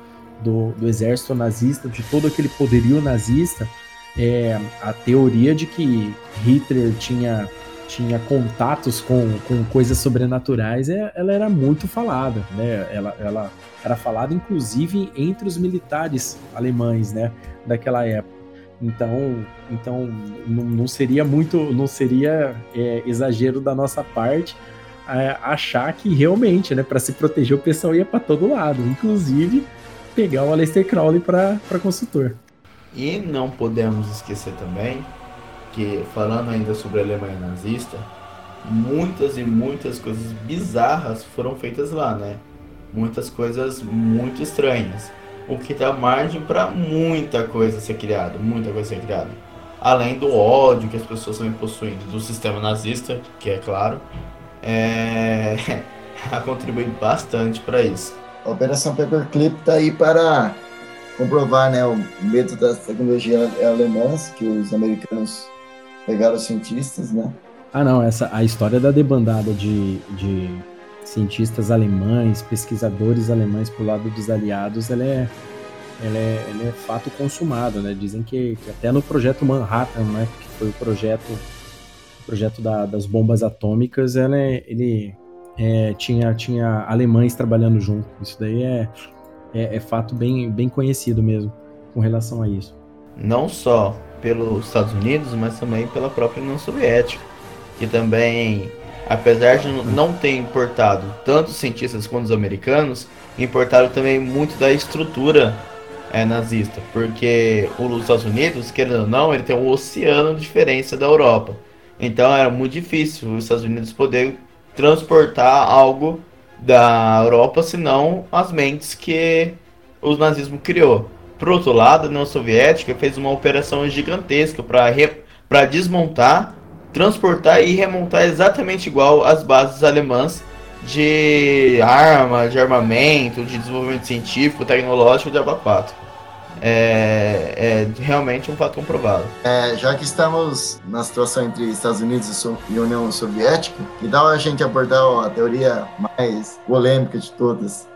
do, do, exército nazista, de todo aquele poderio nazista, é, a teoria de que Hitler tinha, tinha contatos com, com coisas sobrenaturais, é, ela era muito falada, né? Ela, ela era falada inclusive entre os militares alemães, né? daquela época. Então, então não, não seria muito, não seria é, exagero da nossa parte é, achar que realmente, né, para se proteger o pessoal ia para todo lado, inclusive pegar o Aleister Crowley para consultor. E não podemos esquecer também que falando ainda sobre a Alemanha nazista, muitas e muitas coisas bizarras foram feitas lá, né? Muitas coisas muito estranhas o que dá margem para muita coisa ser criada, muita coisa ser criada. Além do ódio que as pessoas estão possuindo do sistema nazista, que é claro, é... contribui bastante para isso. A Operação Paperclip está aí para comprovar né, o medo das tecnologias alemãs que os americanos pegaram os cientistas, né? Ah, não, essa a história da debandada de, de cientistas alemães, pesquisadores alemães pro lado dos aliados, ela é, ela é, ela é fato consumado, né? Dizem que, que, até no projeto Manhattan, né, que foi o projeto, o projeto da, das bombas atômicas, ela é, ele é, tinha, tinha alemães trabalhando junto. Isso daí é, é, é fato bem, bem conhecido mesmo com relação a isso. Não só pelos Estados Unidos, mas também pela própria União Soviética, que também, apesar de não ter importado tantos cientistas quanto os americanos, importaram também muito da estrutura é, nazista, porque os Estados Unidos, querendo ou não, ele tem um oceano de diferença da Europa. Então era muito difícil os Estados Unidos poder transportar algo da Europa, senão as mentes que o nazismo criou. Por outro lado, a União Soviética fez uma operação gigantesca para desmontar, transportar e remontar exatamente igual às bases alemãs de arma, de armamento, de desenvolvimento científico, tecnológico de Aba 4. É, é, realmente um fato comprovado. É, já que estamos na situação entre Estados Unidos e União Soviética, que tal a gente abordar a teoria mais polêmica de todas?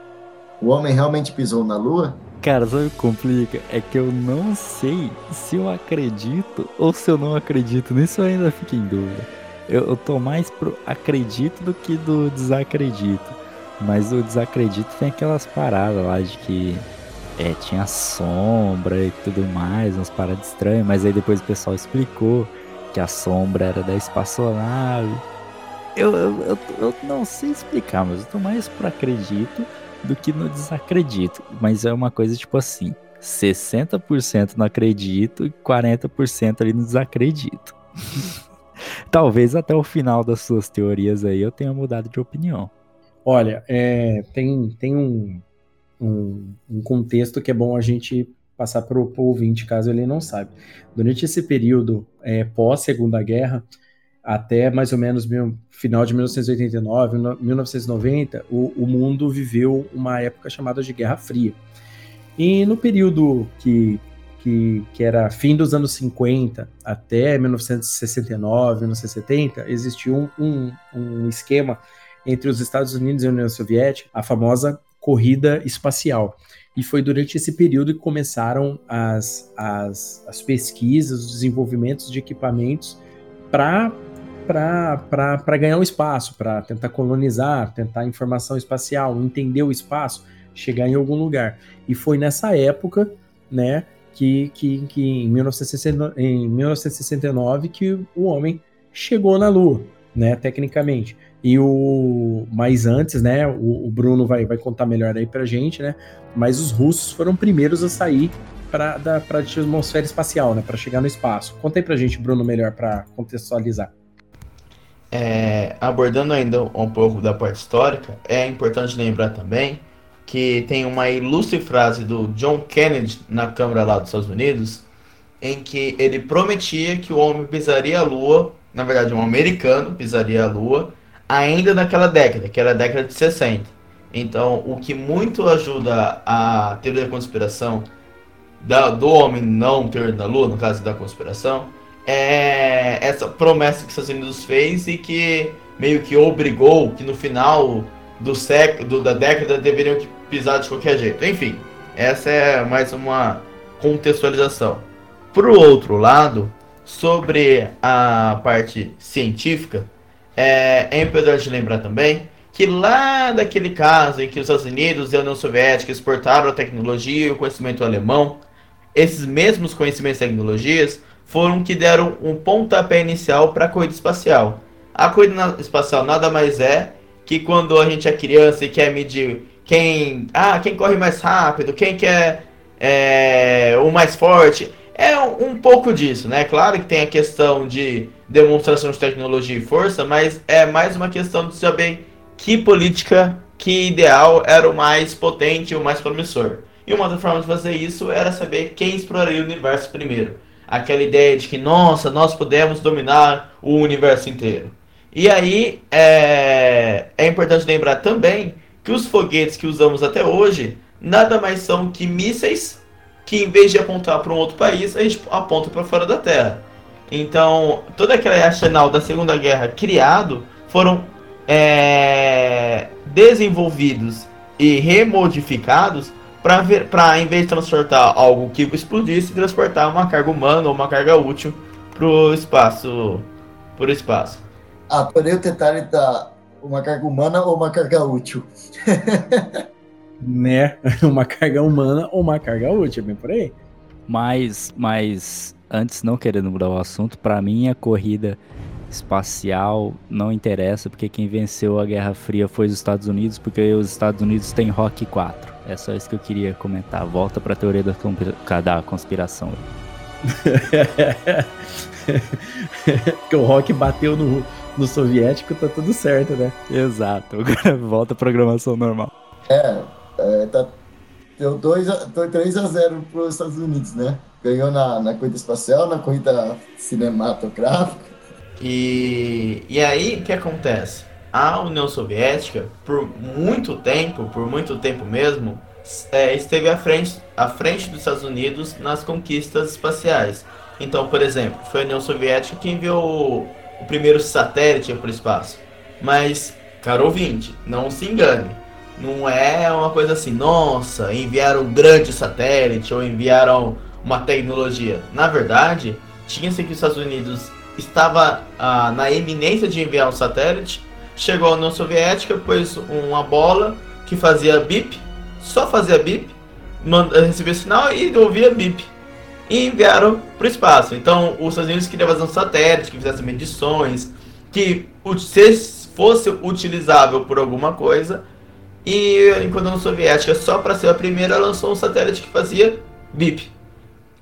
O homem realmente pisou na Lua? Cara, sabe o que complica? É que eu não sei se eu acredito ou se eu não acredito. Nisso eu ainda fico em dúvida. Eu, eu tô mais pro acredito do que do desacredito. Mas o desacredito tem aquelas paradas lá de que é, tinha sombra e tudo mais, umas paradas estranhas, mas aí depois o pessoal explicou que a sombra era da espaçonave. Eu, eu, eu, eu não sei explicar, mas eu tô mais pro acredito do que no desacredito. Mas é uma coisa tipo assim: 60% não acredito e 40% ali no desacredito. Talvez até o final das suas teorias aí eu tenha mudado de opinião. Olha, é, tem, tem um, um, um, contexto que é bom a gente passar para o ouvinte, caso ele não saiba. Durante esse período é, pós-Segunda Guerra, até mais ou menos meu, final de 1989, 1990, o, o mundo viveu uma época chamada de Guerra Fria. E no período que, que, que, era fim dos anos 50 até 1969, 1970, existiu um, um, um, esquema entre os Estados Unidos e a União Soviética, a famosa corrida espacial. E foi durante esse período que começaram as, as, as pesquisas, os desenvolvimentos de equipamentos para para ganhar um espaço, para tentar colonizar, tentar informação espacial, entender o espaço, chegar em algum lugar. E foi nessa época, né, que, que, que em, 1969, em 1969 que o homem chegou na Lua, né, tecnicamente. E o mais antes, né, o, o Bruno vai, vai contar melhor aí pra gente, né, mas os russos foram primeiros a sair para pra atmosfera espacial, né, para chegar no espaço. Conta aí pra gente, Bruno, melhor para contextualizar. É, abordando ainda um pouco da parte histórica, é importante lembrar também que tem uma ilustre frase do John Kennedy na Câmara lá dos Estados Unidos, em que ele prometia que o homem pisaria a Lua, na verdade um americano pisaria a Lua, ainda naquela década, que era a década de 60. Então, o que muito ajuda a teoria da conspiração da, do homem não ter na Lua, no caso da conspiração, é essa promessa que os Estados Unidos fez e que meio que obrigou que no final do século, da década deveriam pisar de qualquer jeito. Enfim, essa é mais uma contextualização. Por outro lado, sobre a parte científica, é, é importante lembrar também que lá daquele caso em que os Estados Unidos e a União Soviética exportaram a tecnologia e o conhecimento alemão, esses mesmos conhecimentos e tecnologias foram que deram um pontapé inicial para a corrida espacial. A corrida espacial nada mais é que quando a gente é criança e quer medir quem, ah, quem corre mais rápido, quem quer é, o mais forte, é um, um pouco disso, né? Claro que tem a questão de demonstração de tecnologia e força, mas é mais uma questão de saber que política, que ideal era o mais potente, o mais promissor. E uma das formas de fazer isso era saber quem exploraria o universo primeiro aquela ideia de que, nossa, nós podemos dominar o universo inteiro. E aí é, é importante lembrar também que os foguetes que usamos até hoje nada mais são que mísseis que, em vez de apontar para um outro país, a gente aponta para fora da Terra. Então, todo aquele arsenal da Segunda Guerra criado foram é, desenvolvidos e remodificados para ver, para em vez de transportar algo que explodisse, transportar uma carga humana ou uma carga útil pro espaço, pro espaço. Ah, porém o detalhe da uma carga humana ou uma carga útil. né? Uma carga humana ou uma carga útil, bem por aí. Mas, mas antes, não querendo mudar o assunto, para mim a corrida espacial não interessa, porque quem venceu a Guerra Fria foi os Estados Unidos, porque os Estados Unidos têm Rock 4. É só isso que eu queria comentar. Volta para a teoria da, da conspiração. que o Rock bateu no, no soviético, tá tudo certo, né? Exato. Agora volta à programação normal. É, é tá, deu 3 a 0 para os Estados Unidos, né? Ganhou na, na corrida espacial, na corrida cinematográfica. E, e aí, o que acontece? A União Soviética, por muito tempo, por muito tempo mesmo, é, esteve à frente, à frente dos Estados Unidos nas conquistas espaciais. Então, por exemplo, foi a União Soviética que enviou o, primeiro satélite para o espaço. Mas, caro ouvinte, não se engane. Não é uma coisa assim, nossa, enviaram um grande satélite ou enviaram uma tecnologia. Na verdade, tinha-se que os Estados Unidos estava ah, na eminência de enviar um satélite, chegou a União Soviética, pôs uma bola que fazia bip, só fazia bip, recebia sinal e ouvia bip. E enviaram para o espaço. Então, os Estados Unidos queriam fazer um satélite que fizesse medições, que se fosse utilizável por alguma coisa. E enquanto a União Soviética, só para ser a primeira, lançou um satélite que fazia bip.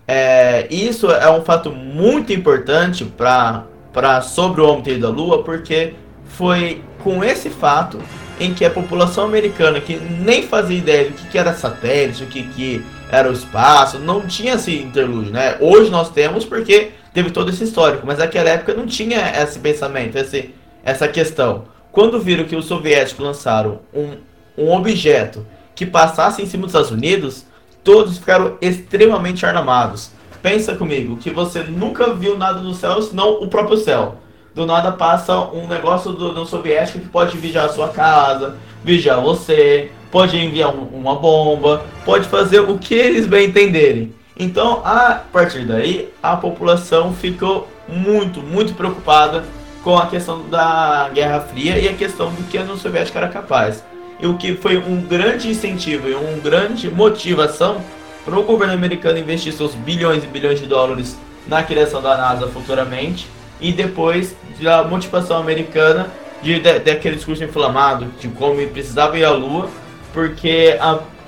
É, isso é um fato muito importante para sobre o homem à Lua, porque foi com esse fato em que a população americana, que nem fazia ideia do que, que era satélite, o que, que era o espaço, não tinha esse interlúdio, né? Hoje nós temos porque teve todo esse histórico, mas naquela época não tinha esse pensamento, esse, essa questão. Quando viram que os soviéticos lançaram um, um objeto que passasse em cima dos Estados Unidos, todos ficaram extremamente armados. Pensa comigo, que você nunca viu nada no céu, senão o próprio céu. Do nada passa um negócio do, do soviético que pode vigiar a sua casa, vigiar você, pode enviar um, uma bomba, pode fazer o que eles bem entenderem. Então, a partir daí, a população ficou muito, muito preocupada com a questão da Guerra Fria e a questão do que a União Soviética era capaz e o que foi um grande incentivo e uma grande motivação para o governo americano investir seus bilhões e bilhões de dólares na criação da NASA futuramente e depois da motivação americana de, de, daquele discurso inflamado de como precisava ir à Lua, porque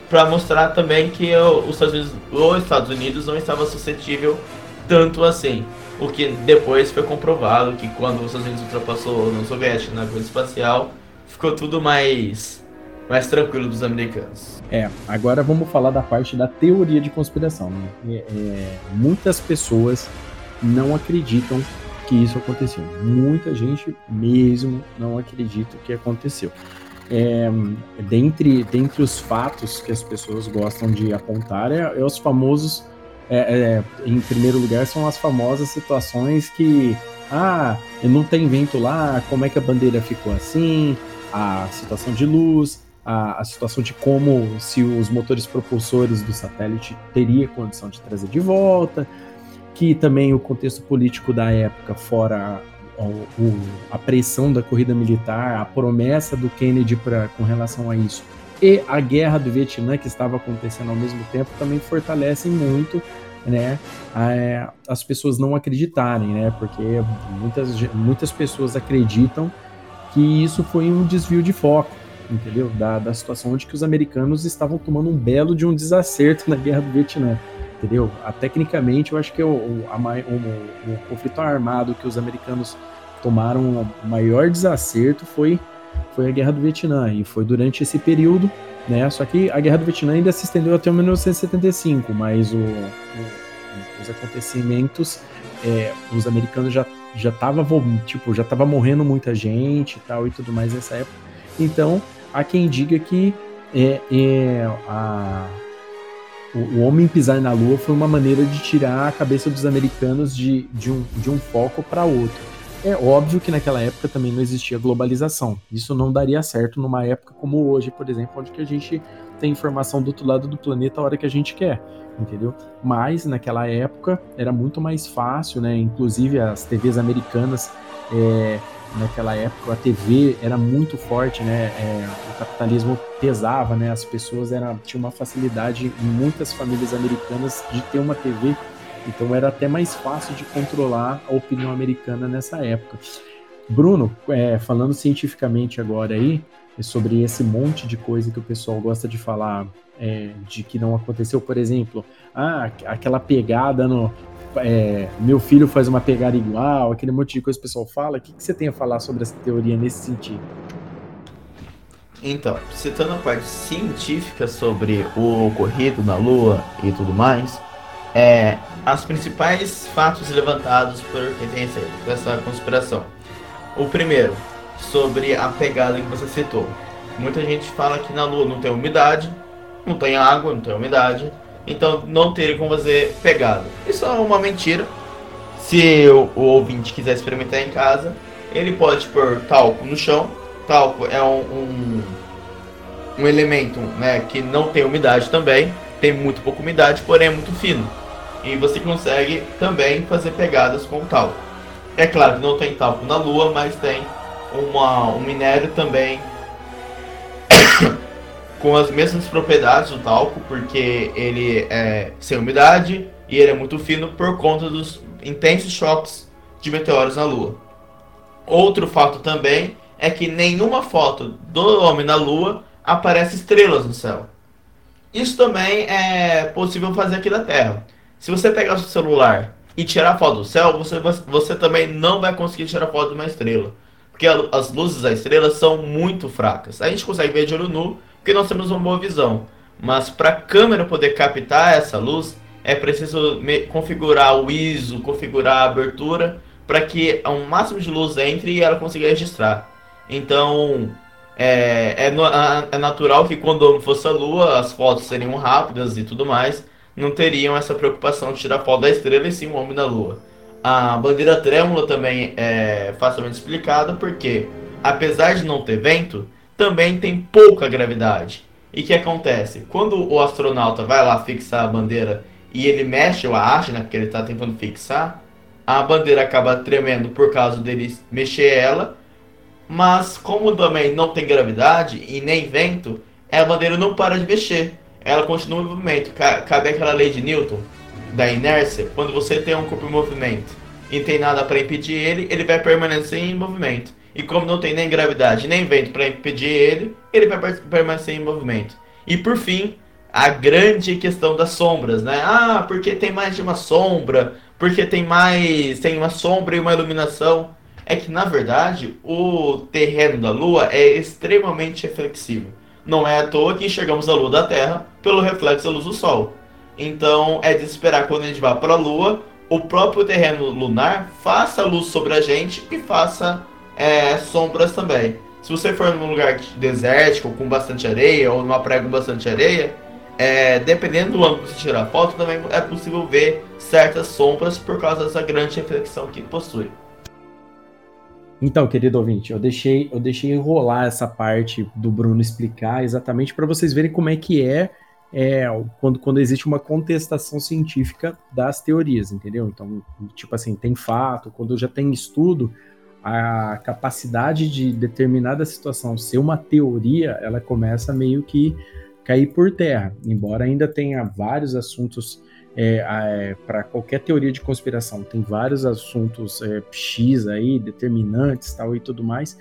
para mostrar também que os Estados, Unidos, os Estados Unidos não estava suscetível tanto assim. O que depois foi comprovado que quando os Estados Unidos ultrapassou a União Soviética na corrida espacial, ficou tudo mais mais tranquilo dos americanos. É, agora vamos falar da parte da teoria de conspiração. Né? É, é, muitas pessoas não acreditam que isso aconteceu. Muita gente mesmo não acredita que aconteceu. É, dentre, dentre os fatos que as pessoas gostam de apontar é, é os famosos, é, é, em primeiro lugar, são as famosas situações que, ah, não tem vento lá, como é que a bandeira ficou assim, a situação de luz, a, a, situação de como se os motores propulsores do satélite teria condição de trazer de volta, que também o contexto político da época, fora a, a pressão da corrida militar, a promessa do Kennedy pra, com relação a isso, e a guerra do Vietnã que estava acontecendo ao mesmo tempo, também fortalecem muito né, as pessoas não acreditarem, né, porque muitas, muitas pessoas acreditam que isso foi um desvio de foco, entendeu? Da, da situação onde que os americanos estavam tomando um belo de um desacerto na guerra do Vietnã, entendeu? A, tecnicamente, eu acho que o, o, a, o, o conflito armado que os americanos tomaram o maior desacerto foi, foi a guerra do Vietnã, e foi durante esse período, né? Só que a guerra do Vietnã ainda se estendeu até 1975, mas os acontecimentos, é, os americanos já já tava tipo já tava morrendo muita gente e tal e tudo mais nessa época então há quem diga que é, é a, o, o, homem pisar na Lua foi uma maneira de tirar a cabeça dos americanos de, de, um, de um foco para outro. É óbvio que naquela época também não existia globalização. Isso não daria certo numa época como hoje, por exemplo, onde que a gente ter informação do outro lado do planeta a hora que a gente quer, entendeu? Mas naquela época era muito mais fácil, né? Inclusive as TVs americanas, é, naquela época a TV era muito forte, né? É, o capitalismo pesava, né? As pessoas era, tinham uma facilidade em muitas famílias americanas de ter uma TV, então era até mais fácil de controlar a opinião americana nessa época. Bruno, é, falando cientificamente agora aí, sobre esse monte de coisa que o pessoal gosta de falar é, de que não aconteceu, por exemplo, ah, aquela pegada no. É, meu filho faz uma pegada igual, aquele monte de coisa que o pessoal fala. O que, que você tem a falar sobre essa teoria nesse sentido? Então, citando a parte científica sobre o ocorrido na Lua e tudo mais, é, as principais fatos levantados por essa conspiração. O primeiro, sobre a pegada que você citou. Muita gente fala que na Lua não tem umidade, não tem água, não tem umidade, então não teria como fazer pegada. Isso é uma mentira. Se o, o ouvinte quiser experimentar em casa, ele pode pôr talco no chão. Talco é um, um, um elemento né, que não tem umidade também, tem muito pouca umidade, porém é muito fino. E você consegue também fazer pegadas com talco. É claro que não tem talco na Lua, mas tem uma, um minério também com as mesmas propriedades do talco, porque ele é sem umidade e ele é muito fino por conta dos intensos choques de meteoros na Lua. Outro fato também é que nenhuma foto do homem na Lua aparece estrelas no céu. Isso também é possível fazer aqui na Terra. Se você pegar o seu celular e tirar foto do céu, você, você também não vai conseguir tirar foto de uma estrela porque as luzes das estrelas são muito fracas. A gente consegue ver de olho nu porque nós temos uma boa visão, mas para a câmera poder captar essa luz é preciso configurar o ISO, configurar a abertura para que um máximo de luz entre e ela consiga registrar. Então é, é, é natural que quando fosse a Lua as fotos seriam rápidas e tudo mais, não teriam essa preocupação de tirar foto da estrela e sim o homem da Lua. A bandeira trêmula também é facilmente explicada porque, apesar de não ter vento, também tem pouca gravidade. E o que acontece? Quando o astronauta vai lá fixar a bandeira e ele mexe ou haste, né, porque ele está tentando fixar, a bandeira acaba tremendo por causa dele mexer ela, mas como também não tem gravidade e nem vento, a bandeira não para de mexer, ela continua em movimento. Cabe aquela lei de Newton, da inércia, quando você tem um corpo em movimento e tem nada para impedir ele, ele vai permanecer em movimento. E como não tem nem gravidade nem vento para impedir ele, ele vai permanecer em movimento. E por fim, a grande questão das sombras, né? Ah, porque tem mais de uma sombra, porque tem mais, tem uma sombra e uma iluminação. É que na verdade o terreno da Lua é extremamente reflexivo. Não é à toa que enxergamos a Lua da Terra pelo reflexo da luz do Sol. Então é de esperar quando a gente vá para a Lua, o próprio terreno lunar faça luz sobre a gente e faça é, sombras também. Se você for num lugar desértico, com bastante areia, ou numa praia com bastante areia, é, dependendo do ângulo que você tirar foto, também é possível ver certas sombras por causa dessa grande reflexão que possui. Então, querido ouvinte, eu deixei, eu deixei rolar essa parte do Bruno explicar exatamente para vocês verem como é que é é quando, quando existe uma contestação científica das teorias, entendeu? Então, tipo assim, tem fato, quando já tem estudo, a capacidade de determinada situação ser uma teoria, ela começa meio que cair por terra, embora ainda tenha vários assuntos é, é, para qualquer teoria de conspiração, tem vários assuntos é, X aí, determinantes tal e tudo mais,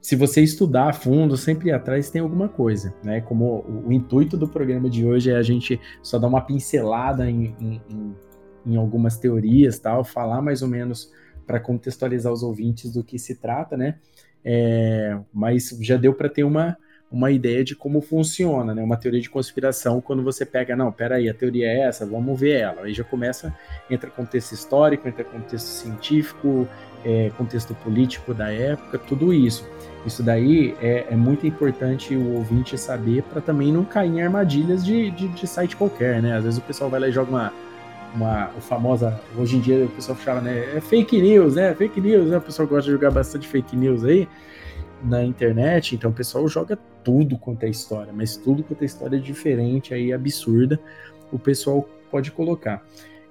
se você estudar a fundo, sempre atrás tem alguma coisa, né? Como o, o, intuito do programa de hoje é a gente só dar uma pincelada em, em, em, em algumas teorias, tal, falar mais ou menos para contextualizar os ouvintes do que se trata, né? É, mas já deu para ter uma, uma ideia de como funciona, né? Uma teoria de conspiração, quando você pega, não, peraí, a teoria é essa, vamos ver ela. Aí já começa, entra contexto histórico, entra contexto científico, é, contexto político da época, tudo isso. Isso daí é, é muito importante o ouvinte saber para também não cair em armadilhas de, de, de, site qualquer, né? Às vezes o pessoal vai lá e joga uma, uma famosa. Hoje em dia o pessoal fala, né? É fake news, né? Fake news, né? O pessoal gosta de jogar bastante fake news aí. na internet, então o pessoal joga tudo quanto é história, mas tudo quanto é história diferente, aí absurda, o pessoal pode colocar.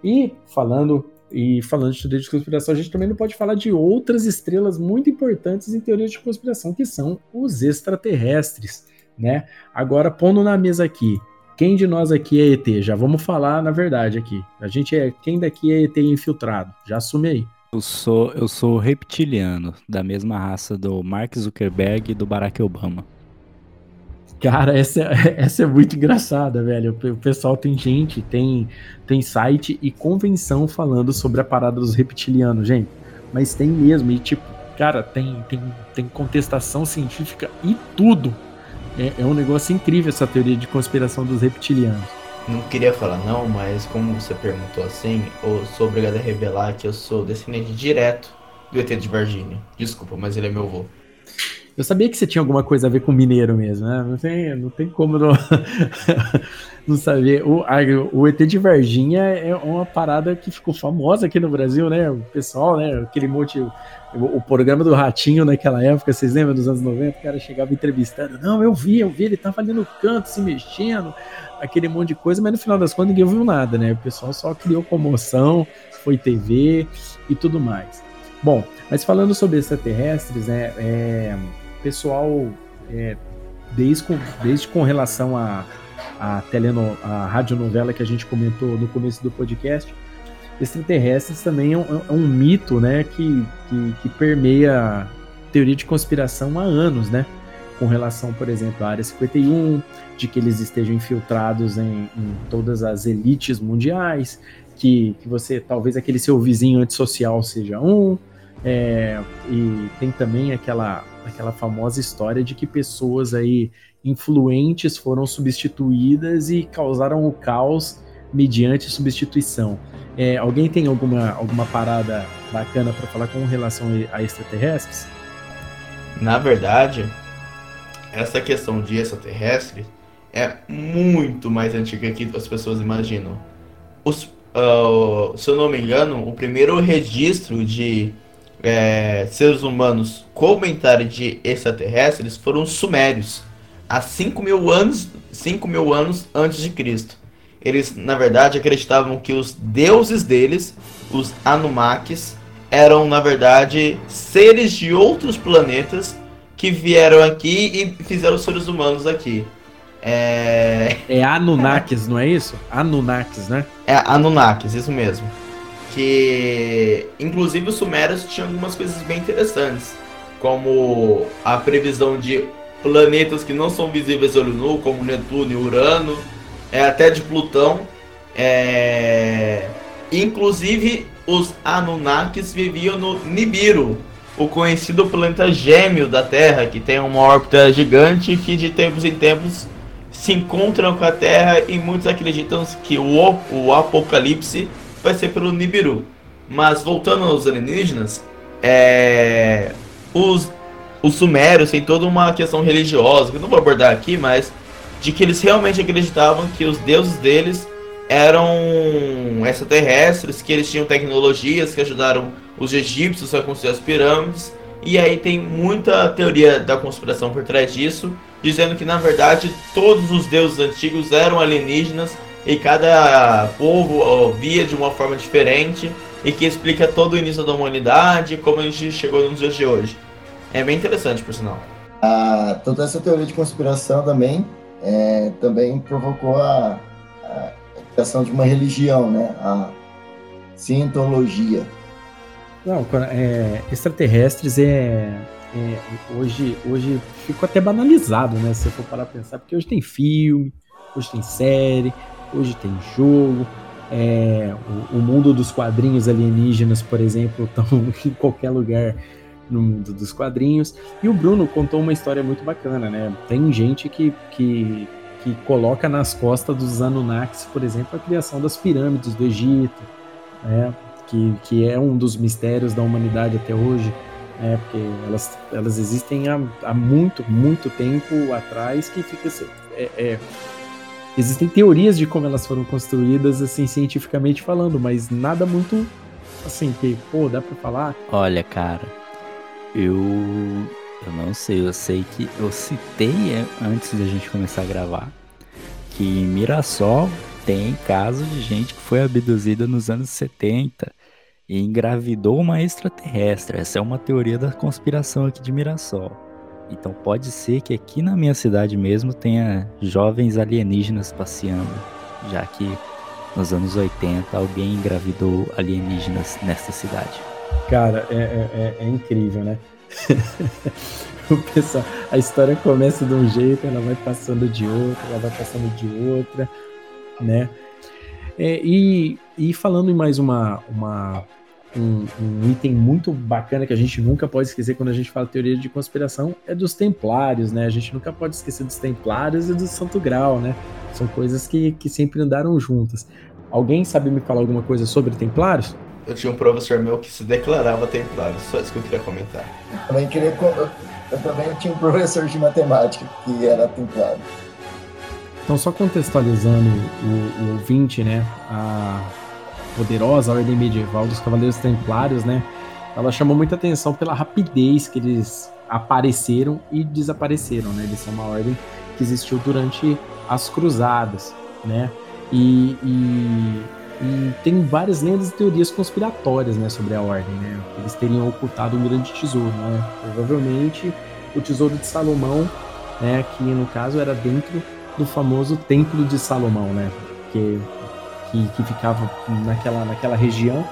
E falando e falando de teoria de conspiração, a gente também não pode falar de outras estrelas muito importantes em teoria de conspiração, que são os extraterrestres, né? Agora, pondo na mesa aqui, quem de nós aqui é ET? Já vamos falar na verdade aqui. A gente é quem daqui é ET infiltrado? Já assume aí. Eu sou eu sou reptiliano, da mesma raça do Mark Zuckerberg e do Barack Obama. Cara, essa, essa é muito engraçada, velho. O pessoal tem gente, tem, tem site e convenção falando sobre a parada dos reptilianos, gente. Mas tem mesmo, e tipo, cara, tem, tem, tem contestação científica e tudo. É, é um negócio incrível essa teoria de conspiração dos reptilianos. Não queria falar não, mas como você perguntou assim, eu sou obrigado a revelar que eu sou descendente direto do ET de Varginha. Desculpa, mas ele é meu avô. Eu sabia que você tinha alguma coisa a ver com mineiro mesmo, né? Não tem, não tem como não, não saber. O, o ET de Varginha é uma parada que ficou famosa aqui no Brasil, né? O pessoal, né? Aquele monte. O, programa do Ratinho naquela época, vocês lembram dos anos 90? O cara chegava entrevistando. Não, eu vi, eu vi, ele tava ali no canto se mexendo, aquele monte de coisa, mas no final das contas ninguém viu nada, né? O pessoal só criou comoção, foi TV e tudo mais. Bom, mas falando sobre extraterrestres, né? É, pessoal, é, desde, com, desde com relação a, a, teleno, a radionovela que a gente comentou no começo do podcast, extraterrestres também é um, é um mito né, que, que, que, permeia teoria de conspiração há anos, né? Com relação, por exemplo, à Área 51, de que eles estejam infiltrados em, em todas as elites mundiais, que, que você, talvez aquele seu vizinho antissocial seja um, é, e tem também aquela aquela famosa história de que pessoas aí influentes foram substituídas e causaram o caos mediante substituição. É, alguém tem alguma, alguma parada bacana para falar com relação a extraterrestres? Na verdade, essa questão de extraterrestre é muito mais antiga que as pessoas imaginam. Os, uh, se eu não me engano, o primeiro registro de é, seres humanos comentarem de extraterrestres foram os sumérios, há 5 mil anos, 5 mil anos antes de Cristo. Eles, na verdade, acreditavam que os deuses deles, os Anunnakis, eram, na verdade, seres de outros planetas que vieram aqui e fizeram os seres humanos aqui. É, é Anunnakis, não é isso? Anunnakis, né? É Anunnakis, isso mesmo que inclusive os sumérios tinham algumas coisas bem interessantes, como a previsão de planetas que não são visíveis a olho nu, como Netuno e Urano, é, até de Plutão. É... Inclusive os Anunnakis viviam no Nibiru, o conhecido planeta gêmeo da Terra, que tem uma órbita gigante que de tempos em tempos se encontram com a Terra e muitos acreditam que o, o apocalipse vai ser pelo Nibiru. Mas voltando aos alienígenas, é... os, os sumérios têm toda uma questão religiosa, que eu não vou abordar aqui, mas de que eles realmente acreditavam que os deuses deles eram extraterrestres, que eles tinham tecnologias que ajudaram os egípcios a construir as pirâmides. E aí tem muita teoria da conspiração por trás disso, dizendo que na verdade todos os deuses antigos eram alienígenas e cada povo via de uma forma diferente e que explica todo o início da humanidade e como a gente chegou nos dias de hoje. É bem interessante, por sinal. Ah, toda essa teoria de conspiração também é, também provocou a, a criação de uma religião, né? A cientologia. Não, é, extraterrestres é, é, hoje, hoje ficou até banalizado, né? Se você for parar pra pensar, porque hoje tem filme, hoje tem série, hoje tem jogo. É, o, o, mundo dos quadrinhos alienígenas, por exemplo, estão em qualquer lugar no mundo dos quadrinhos. E o Bruno contou uma história muito bacana, né? Tem gente que, que, que coloca nas costas dos Anunnakis, por exemplo, a criação das pirâmides do Egito, né? que, que é um dos mistérios da humanidade até hoje. É, porque elas, elas existem há, há muito, muito tempo atrás que fica é, é, existem teorias de como elas foram construídas, assim, cientificamente falando, mas nada muito, assim, que, pô, dá pra falar? Olha, cara, eu, eu não sei, eu sei que eu citei é, antes da gente começar a gravar que em Mirassol tem caso de gente que foi abduzida nos anos 70 e engravidou uma extraterrestre. Essa é uma teoria da conspiração aqui de Mirassol. Então pode ser que aqui na minha cidade mesmo tenha jovens alienígenas passeando, já que nos anos 80 alguém engravidou alienígenas nesta cidade. Cara, é, é, é, é incrível, né? pessoal, a história começa de um jeito, ela vai passando de outra, ela vai passando de outra, né? É, e, e falando em mais uma, uma um, um, item muito bacana que a gente nunca pode esquecer quando a gente fala teoria de conspiração é dos templários, né? A gente nunca pode esquecer dos templários e do Santo Grau, né? São coisas que, que sempre andaram juntas. Alguém sabe me falar alguma coisa sobre templários? Eu tinha um professor meu que se declarava templário, só isso que eu queria comentar. Eu também, queria, eu também tinha um professor de matemática que era templário. Então, só contextualizando o, o ouvinte, né? A poderosa ordem medieval dos Cavaleiros Templários, né? Ela chamou muita atenção pela rapidez que eles apareceram e desapareceram, né? Eles são uma ordem que existiu durante as cruzadas, né? E, e, e, tem várias lendas e teorias conspiratórias, né, sobre a ordem, né? Eles teriam ocultado um grande tesouro, né? Provavelmente o tesouro de Salomão, né? Que no caso era dentro do famoso Templo de Salomão, né? Que que, que ficava naquela, naquela região.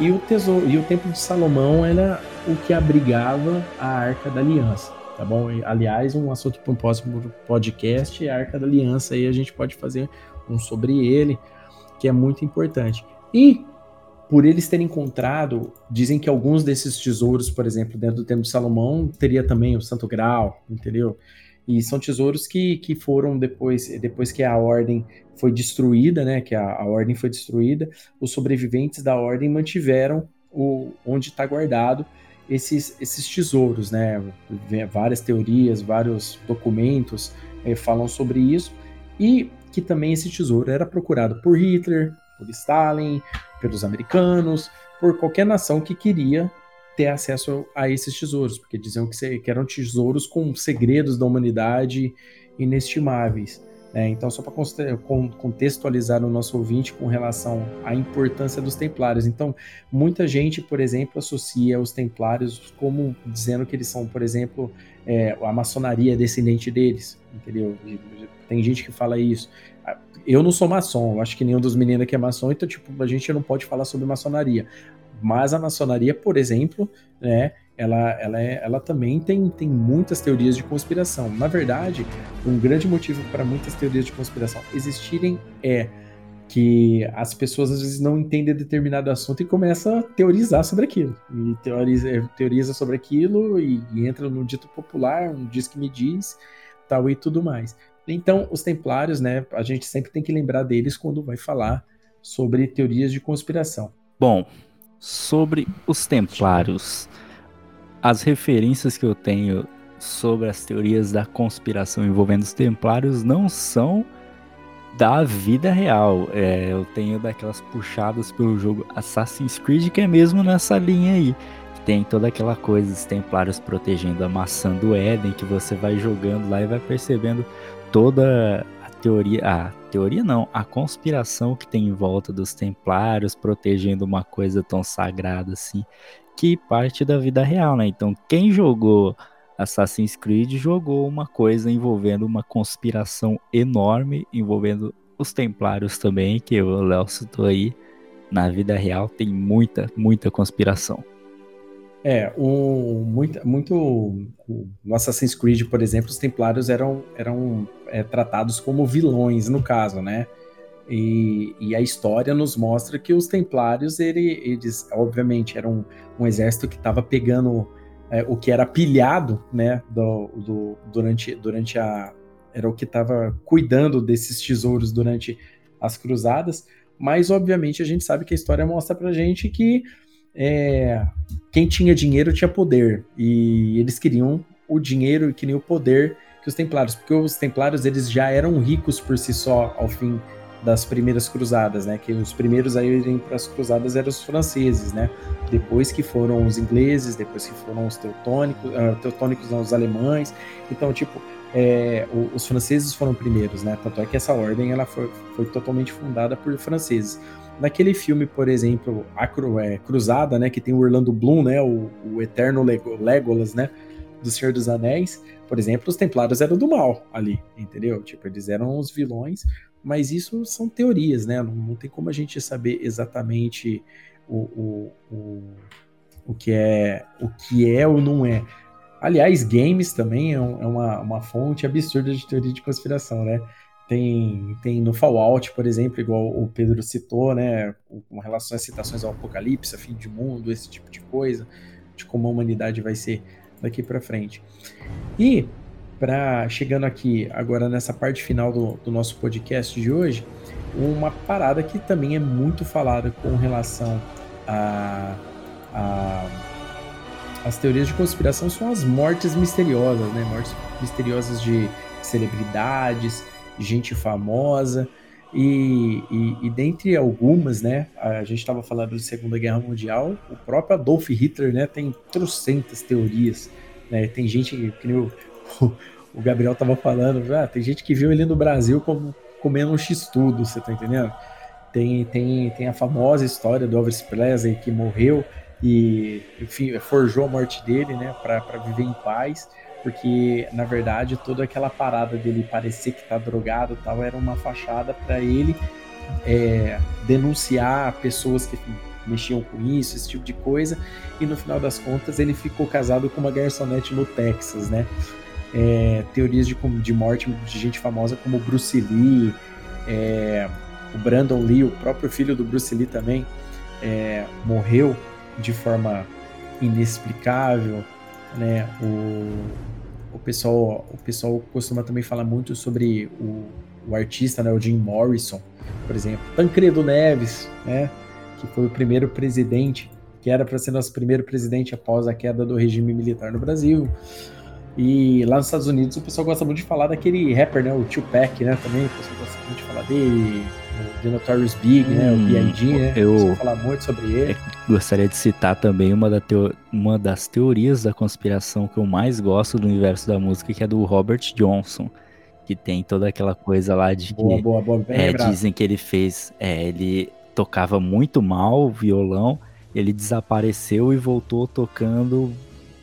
E o tesouro e o templo de Salomão era o que abrigava a Arca da Aliança, tá bom? Aliás, um assunto para um próximo podcast é a Arca da Aliança, aí a gente pode fazer um sobre ele, que é muito importante. E por eles terem encontrado, dizem que alguns desses tesouros, por exemplo, dentro do Templo de Salomão, teria também o Santo Grau, entendeu? E são tesouros que, que foram depois, depois que a ordem foi destruída, né? Que a, a ordem foi destruída, os sobreviventes da ordem mantiveram o, onde está guardado esses, esses tesouros, né? Várias teorias, vários documentos eh, falam sobre isso. E que também esse tesouro era procurado por Hitler, por Stalin, pelos americanos, por qualquer nação que queria ter acesso a esses tesouros, porque diziam que, eram tesouros com segredos da humanidade inestimáveis. Né? Então, só para contextualizar o nosso ouvinte com relação à importância dos templários. Então, muita gente, por exemplo, associa os templários como dizendo que eles são, por exemplo, é, a maçonaria descendente deles, entendeu? Tem gente que fala isso. Eu não sou maçom, acho que nenhum dos meninos aqui é maçom, então, tipo, a gente não pode falar sobre maçonaria. Mas a maçonaria, por exemplo, né, ela, ela, é, ela também tem, tem muitas teorias de conspiração. Na verdade, um grande motivo para muitas teorias de conspiração existirem é que as pessoas às vezes não entendem determinado assunto e começam a teorizar sobre aquilo. E teoriza, teoriza sobre aquilo e, e entra no dito popular, um diz que me diz, tal e tudo mais. Então, os templários, né, a gente sempre tem que lembrar deles quando vai falar sobre teorias de conspiração. Bom, sobre os Templários. As referências que eu tenho sobre as teorias da conspiração envolvendo os Templários não são da vida real. É, eu tenho daquelas puxadas pelo jogo Assassin's Creed, que é mesmo nessa linha aí. Tem toda aquela coisa dos Templários protegendo a maçã do Éden, que você vai jogando lá e vai percebendo toda a teoria. A teoria não, a conspiração que tem em volta dos templários protegendo uma coisa tão sagrada assim, que parte da vida real, né? Então, quem jogou Assassin's Creed jogou uma coisa envolvendo uma conspiração enorme envolvendo os templários também, que o Léo citou aí. Na vida real tem muita, muita conspiração. É, um, muito, muito. No Assassin's Creed, por exemplo, os Templários eram, eram é, tratados como vilões, no caso, né? E, e, a história nos mostra que os Templários, ele, eles, obviamente, eram um, um exército que estava pegando é, o que era pilhado, né? Do, do, durante, durante a. Era o que estava cuidando desses tesouros durante as cruzadas. Mas, obviamente, a gente sabe que a história mostra pra gente que é, quem tinha dinheiro tinha poder e eles queriam o dinheiro e queriam o poder que os templários, porque os templários eles já eram ricos por si só ao fim das primeiras cruzadas, né? Que os primeiros a irem para as cruzadas eram os franceses, né? Depois que foram os ingleses, depois que foram os teutônicos, uh, teutônicos não, os alemães. Então, tipo, é, os franceses foram primeiros, né? Tanto é que essa ordem ela foi, foi totalmente fundada por franceses. Naquele filme, por exemplo, a Cru, é, Cruzada, né? Que tem o Orlando Bloom, né? O, o eterno Legolas, né? Do Senhor dos Anéis, por exemplo, os Templários eram do mal ali, entendeu? Tipo, eles eram os vilões, mas isso são teorias, né? Não, não tem como a gente saber exatamente o, o, o, o, que é o que é ou não é. Aliás, games também é, um, é uma, uma fonte absurda de teoria de conspiração, né? Tem, tem no Fallout, por exemplo, igual o Pedro citou, né? Com relação às citações ao apocalipse, a fim de mundo, esse tipo de coisa, de como a humanidade vai ser daqui para frente. E para chegando aqui agora nessa parte final do, do, nosso podcast de hoje, uma parada que também é muito falada com relação a, a as teorias de conspiração são as mortes misteriosas, né? Mortes misteriosas de celebridades, gente famosa. E, e, e, dentre algumas, né, a gente estava falando de Segunda Guerra Mundial, o próprio Adolf Hitler, né, tem trocentas teorias, né, tem gente que nem o, o Gabriel estava falando, ah, tem gente que viu ele no Brasil como, comendo um x-tudo, você tá entendendo? Tem, tem, tem a famosa história do Elvis Presley que morreu e, enfim, forjou a morte dele, né, para viver em paz porque na verdade toda aquela parada dele parecer que tá drogado tal era uma fachada para ele é, denunciar pessoas que mexiam com isso, esse tipo de coisa, e no final das contas ele ficou casado com uma garçonete no Texas, né? É, teorias de, de morte de gente famosa como Bruce Lee, é, o Brandon Lee, o próprio filho do Bruce Lee também, é, morreu de forma inexplicável, né? O, pessoal, o pessoal costuma também falar muito sobre o, o artista, né, o Jim Morrison, por exemplo. Tancredo Neves, né, que foi o primeiro presidente, que era para ser nosso primeiro presidente após a queda do regime militar no Brasil. E lá nos Estados Unidos o pessoal gosta muito de falar daquele rapper, né, o Tupac, né, também, o pessoal gosta muito de falar dele, o The Notorious Big, hum, né, o hum, B.I.G., né, eu falar muito sobre ele. Gostaria de citar também uma, da teo, uma das teorias da conspiração que eu mais gosto do universo da música, que é do Robert Johnson, que tem toda aquela coisa lá de boa, que boa, boa, é, dizem que ele fez, é, ele tocava muito mal o violão, ele desapareceu e voltou tocando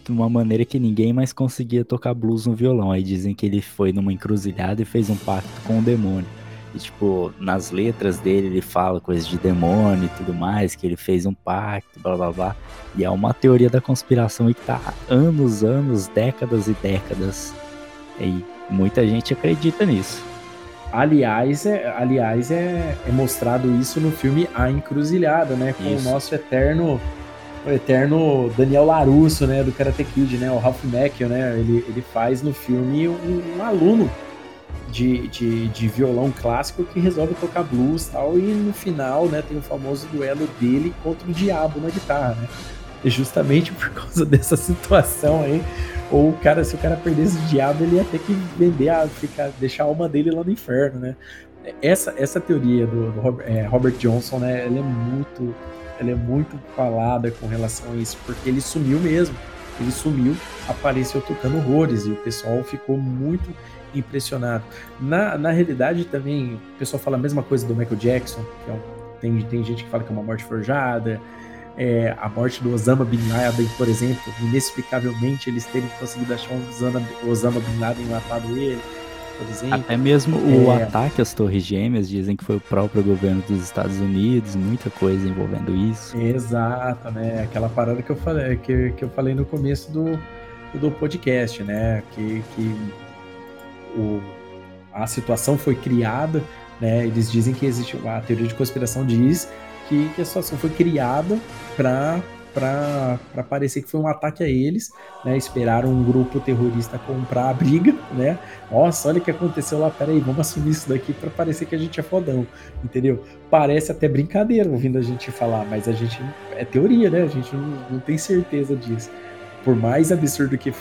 de uma maneira que ninguém mais conseguia tocar blues no violão. Aí dizem que ele foi numa encruzilhada e fez um pacto com o demônio. E, tipo, nas letras dele ele fala coisas de demônio e tudo mais, que ele fez um pacto, blá blá blá. E é uma teoria da conspiração e que tá há anos, anos, décadas e décadas. E muita gente acredita nisso. Aliás, é, aliás é, é mostrado isso no filme A Encruzilhada, né? Com isso. o nosso eterno o eterno Daniel Larusso, né, do Karate Kid, né, o Ralph Macchio, né, ele, ele faz no filme um, um aluno de, de, de, violão clássico que resolve tocar blues tal, e no final, né, tem o famoso duelo dele contra o diabo na guitarra, né, e justamente por causa dessa situação aí, ou o cara, se o cara perdesse o diabo, ele ia ter que vender, a, ficar, deixar a alma dele lá no inferno, né, essa, essa teoria do, do Robert, é, Robert Johnson, né, ela é muito ela é muito falada com relação a isso, porque ele sumiu mesmo. Ele sumiu, apareceu tocando horrores e o pessoal ficou muito impressionado. Na, na realidade, também, o pessoal fala a mesma coisa do Michael Jackson, que é um, tem, tem gente que fala que é uma morte forjada. É, a morte do Osama Bin Laden, por exemplo, inexplicavelmente eles terem conseguido achar um Osama, Osama Bin Laden matado ele por exemplo. Até mesmo o é... ataque às Torres Gêmeas dizem que foi o próprio governo dos Estados Unidos, muita coisa envolvendo isso. Exato, né? Aquela parada que eu falei, que, que eu falei no começo do, do podcast, né? Que, que o, a situação foi criada, né? Eles dizem que existe a teoria de conspiração diz que, que a situação foi criada para para parecer que foi um ataque a eles, né? Esperaram um grupo terrorista comprar a briga, né? Nossa, olha o que aconteceu lá, peraí, vamos assumir isso daqui para parecer que a gente é fodão, entendeu? Parece até brincadeira ouvindo a gente falar, mas a gente é teoria, né? A gente não, não tem certeza disso. Por mais absurdo que,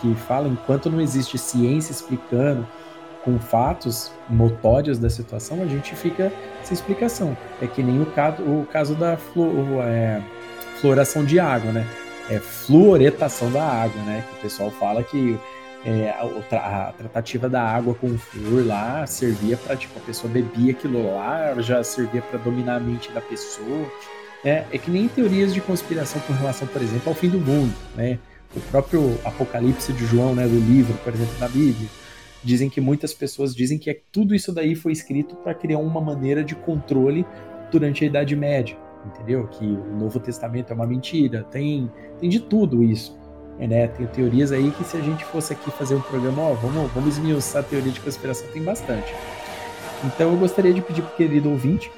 que fala, enquanto não existe ciência explicando com fatos notórios da situação, a gente fica sem explicação. É que nem o caso, o caso da é, fluoração de água, né? É fluoretação da água, né? Que o pessoal fala que é, a, a, tratativa da água com flúor lá servia para tipo a pessoa bebia aquilo lá, já servia para dominar a mente da pessoa. É, é que nem teorias de conspiração com relação, por exemplo, ao fim do mundo, né? O próprio Apocalipse de João, né, do livro, por exemplo, da Bíblia, dizem que muitas pessoas dizem que é, tudo isso daí foi escrito para criar uma maneira de controle durante a Idade Média, entendeu? Que o Novo Testamento é uma mentira, tem, tem de tudo isso. Né? Tem teorias aí que se a gente fosse aqui fazer um programa, ó, vamos, vamos esmiuçar a teoria de conspiração, tem bastante. Então eu gostaria de pedir pro querido ouvinte,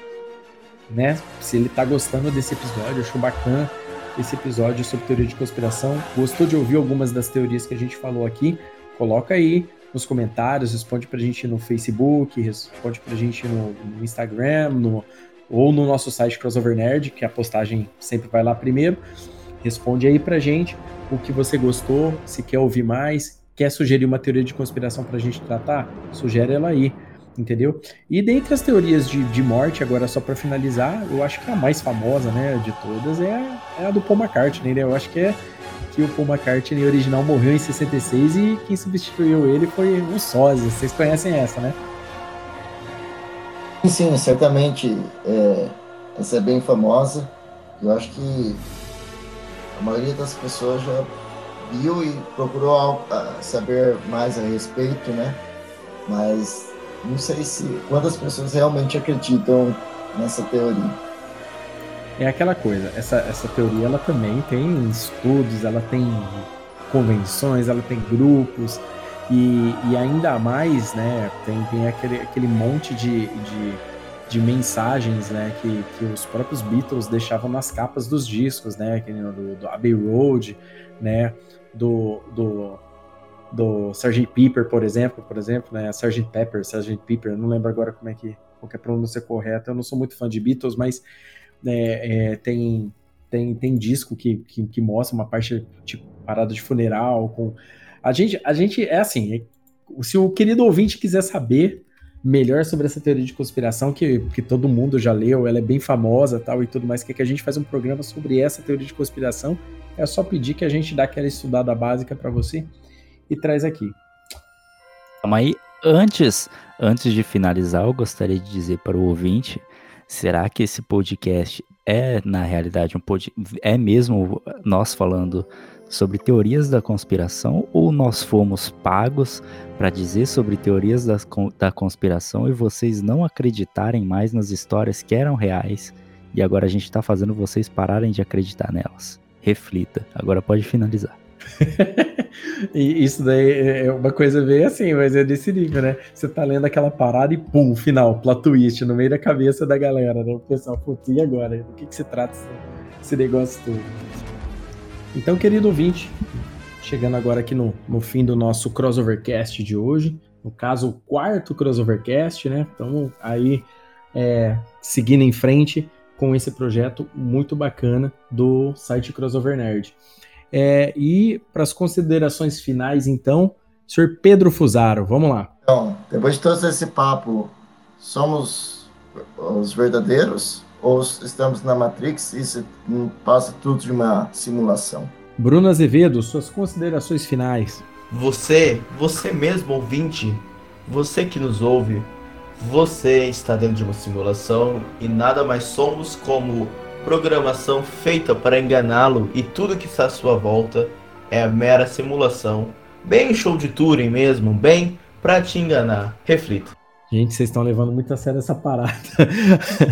né, se ele tá gostando desse episódio, achou bacana esse episódio sobre teoria de conspiração, gostou de ouvir algumas das teorias que a gente falou aqui, coloca aí nos comentários, responde pra gente no Facebook, responde pra gente no, no Instagram, no, ou no nosso site Crossover Nerd, que a postagem sempre vai lá primeiro. Responde aí pra gente o que você gostou, se quer ouvir mais, quer sugerir uma teoria de conspiração pra gente tratar, sugere ela aí, entendeu? E dentre as teorias de, de morte, agora só para finalizar, eu acho que a mais famosa, né, de todas é, é a do Paul McCartney, né? Eu acho que é que o Paul McCartney original morreu em 66 e quem substituiu ele foi o sósia. Vocês conhecem essa, né? Sim, certamente é, essa é bem famosa. Eu acho que a maioria das pessoas já viu e procurou saber mais a respeito, né? Mas não sei se quantas pessoas realmente acreditam nessa teoria. É aquela coisa, essa, essa teoria ela também tem estudos, ela tem convenções, ela tem grupos, e, e ainda mais, né, tem, tem aquele, aquele monte de, de, de mensagens, né, que, que os próprios Beatles deixavam nas capas dos discos, né, do, do Abbey Road, né, do, do, do Sgt. Pepper, por exemplo, por exemplo, né, Sgt. Pepper, Sgt. Pepper, não lembro agora como é que, qual é pronúncia correta, eu não sou muito fã de Beatles, mas é, é, tem, tem, tem disco que, que, que, mostra uma parte tipo parada de funeral com a gente a gente é assim é, se o querido ouvinte quiser saber melhor sobre essa teoria de conspiração que, que todo mundo já leu ela é bem famosa tal e tudo mais que, que a gente faz um programa sobre essa teoria de conspiração é só pedir que a gente dá aquela estudada básica para você e traz aqui mas aí antes antes de finalizar eu gostaria de dizer para o ouvinte Será que esse podcast é, na realidade, um pod... é mesmo nós falando sobre teorias da conspiração ou nós fomos pagos para dizer sobre teorias da, da conspiração e vocês não acreditarem mais nas histórias que eram reais e agora a gente está fazendo vocês pararem de acreditar nelas? Reflita. Agora pode finalizar. e isso daí é uma coisa bem assim, mas é desse nível, né? Você tá lendo aquela parada e pum, final, plot twist no meio da cabeça da galera, né? O pessoal, putz, e agora? Do que, que se trata esse, esse negócio todo? Então, querido ouvinte, chegando agora aqui no, no fim do nosso crossovercast de hoje, no caso, o quarto crossovercast, né? Então, aí, é, seguindo em frente com esse projeto muito bacana do site Crossover Nerd. É, e para as considerações finais, então, senhor Pedro Fusaro, vamos lá. Então, depois de todo esse papo, somos os verdadeiros ou estamos na Matrix e isso passa tudo de uma simulação? Bruno Azevedo, suas considerações finais. Você, você mesmo ouvinte, você que nos ouve, você está dentro de uma simulação e nada mais somos como programação feita para enganá-lo e tudo que está à sua volta é mera simulação. Bem show de Turing mesmo, bem para te enganar. Reflita. Gente, vocês estão levando muito a sério essa parada.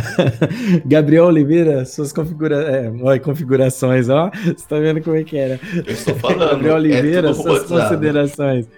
Gabriel Oliveira, suas configura... é, configurações, ó. Você tá vendo como é que era? Eu estou falando. Gabriel é Oliveira, é suas considerações.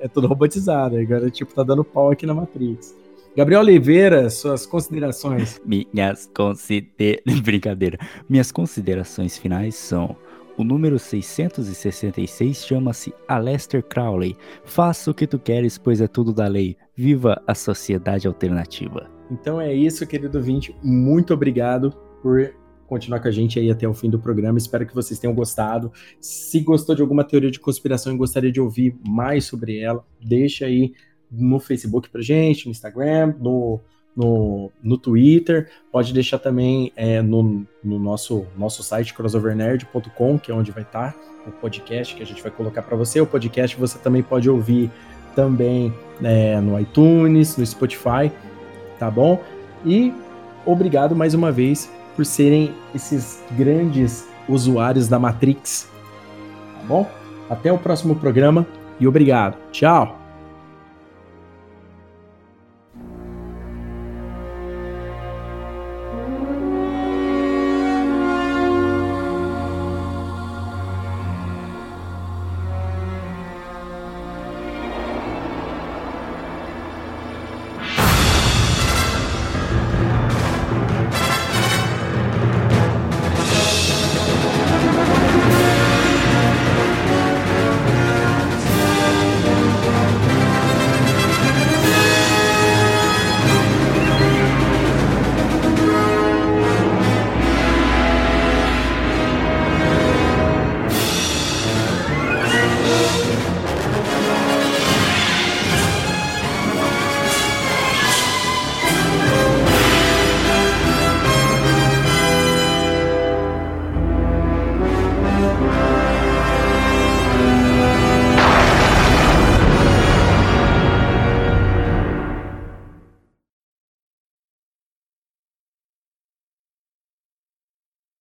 É tudo robotizado. Agora, tipo, tá dando pau aqui na Matrix. Gabriel Oliveira, suas considerações. Minhas considerações. Brincadeira. Minhas considerações finais são. O número 666 chama-se Aleister Crowley. Faça o que tu queres, pois é tudo da lei. Viva a sociedade alternativa. Então é isso, querido vinte. Muito obrigado por continuar com a gente aí até o fim do programa. Espero que vocês tenham gostado. Se gostou de alguma teoria de conspiração e gostaria de ouvir mais sobre ela, deixa aí no Facebook pra gente, no Instagram, no, no, no Twitter. Pode deixar também é, no, no nosso, nosso site crossovernerd.com, que é onde vai estar o podcast que a gente vai colocar para você. O podcast você também pode ouvir também é, no iTunes, no Spotify, tá bom? E obrigado mais uma vez por serem esses grandes usuários da Matrix, tá bom? Até o próximo programa e obrigado. Tchau!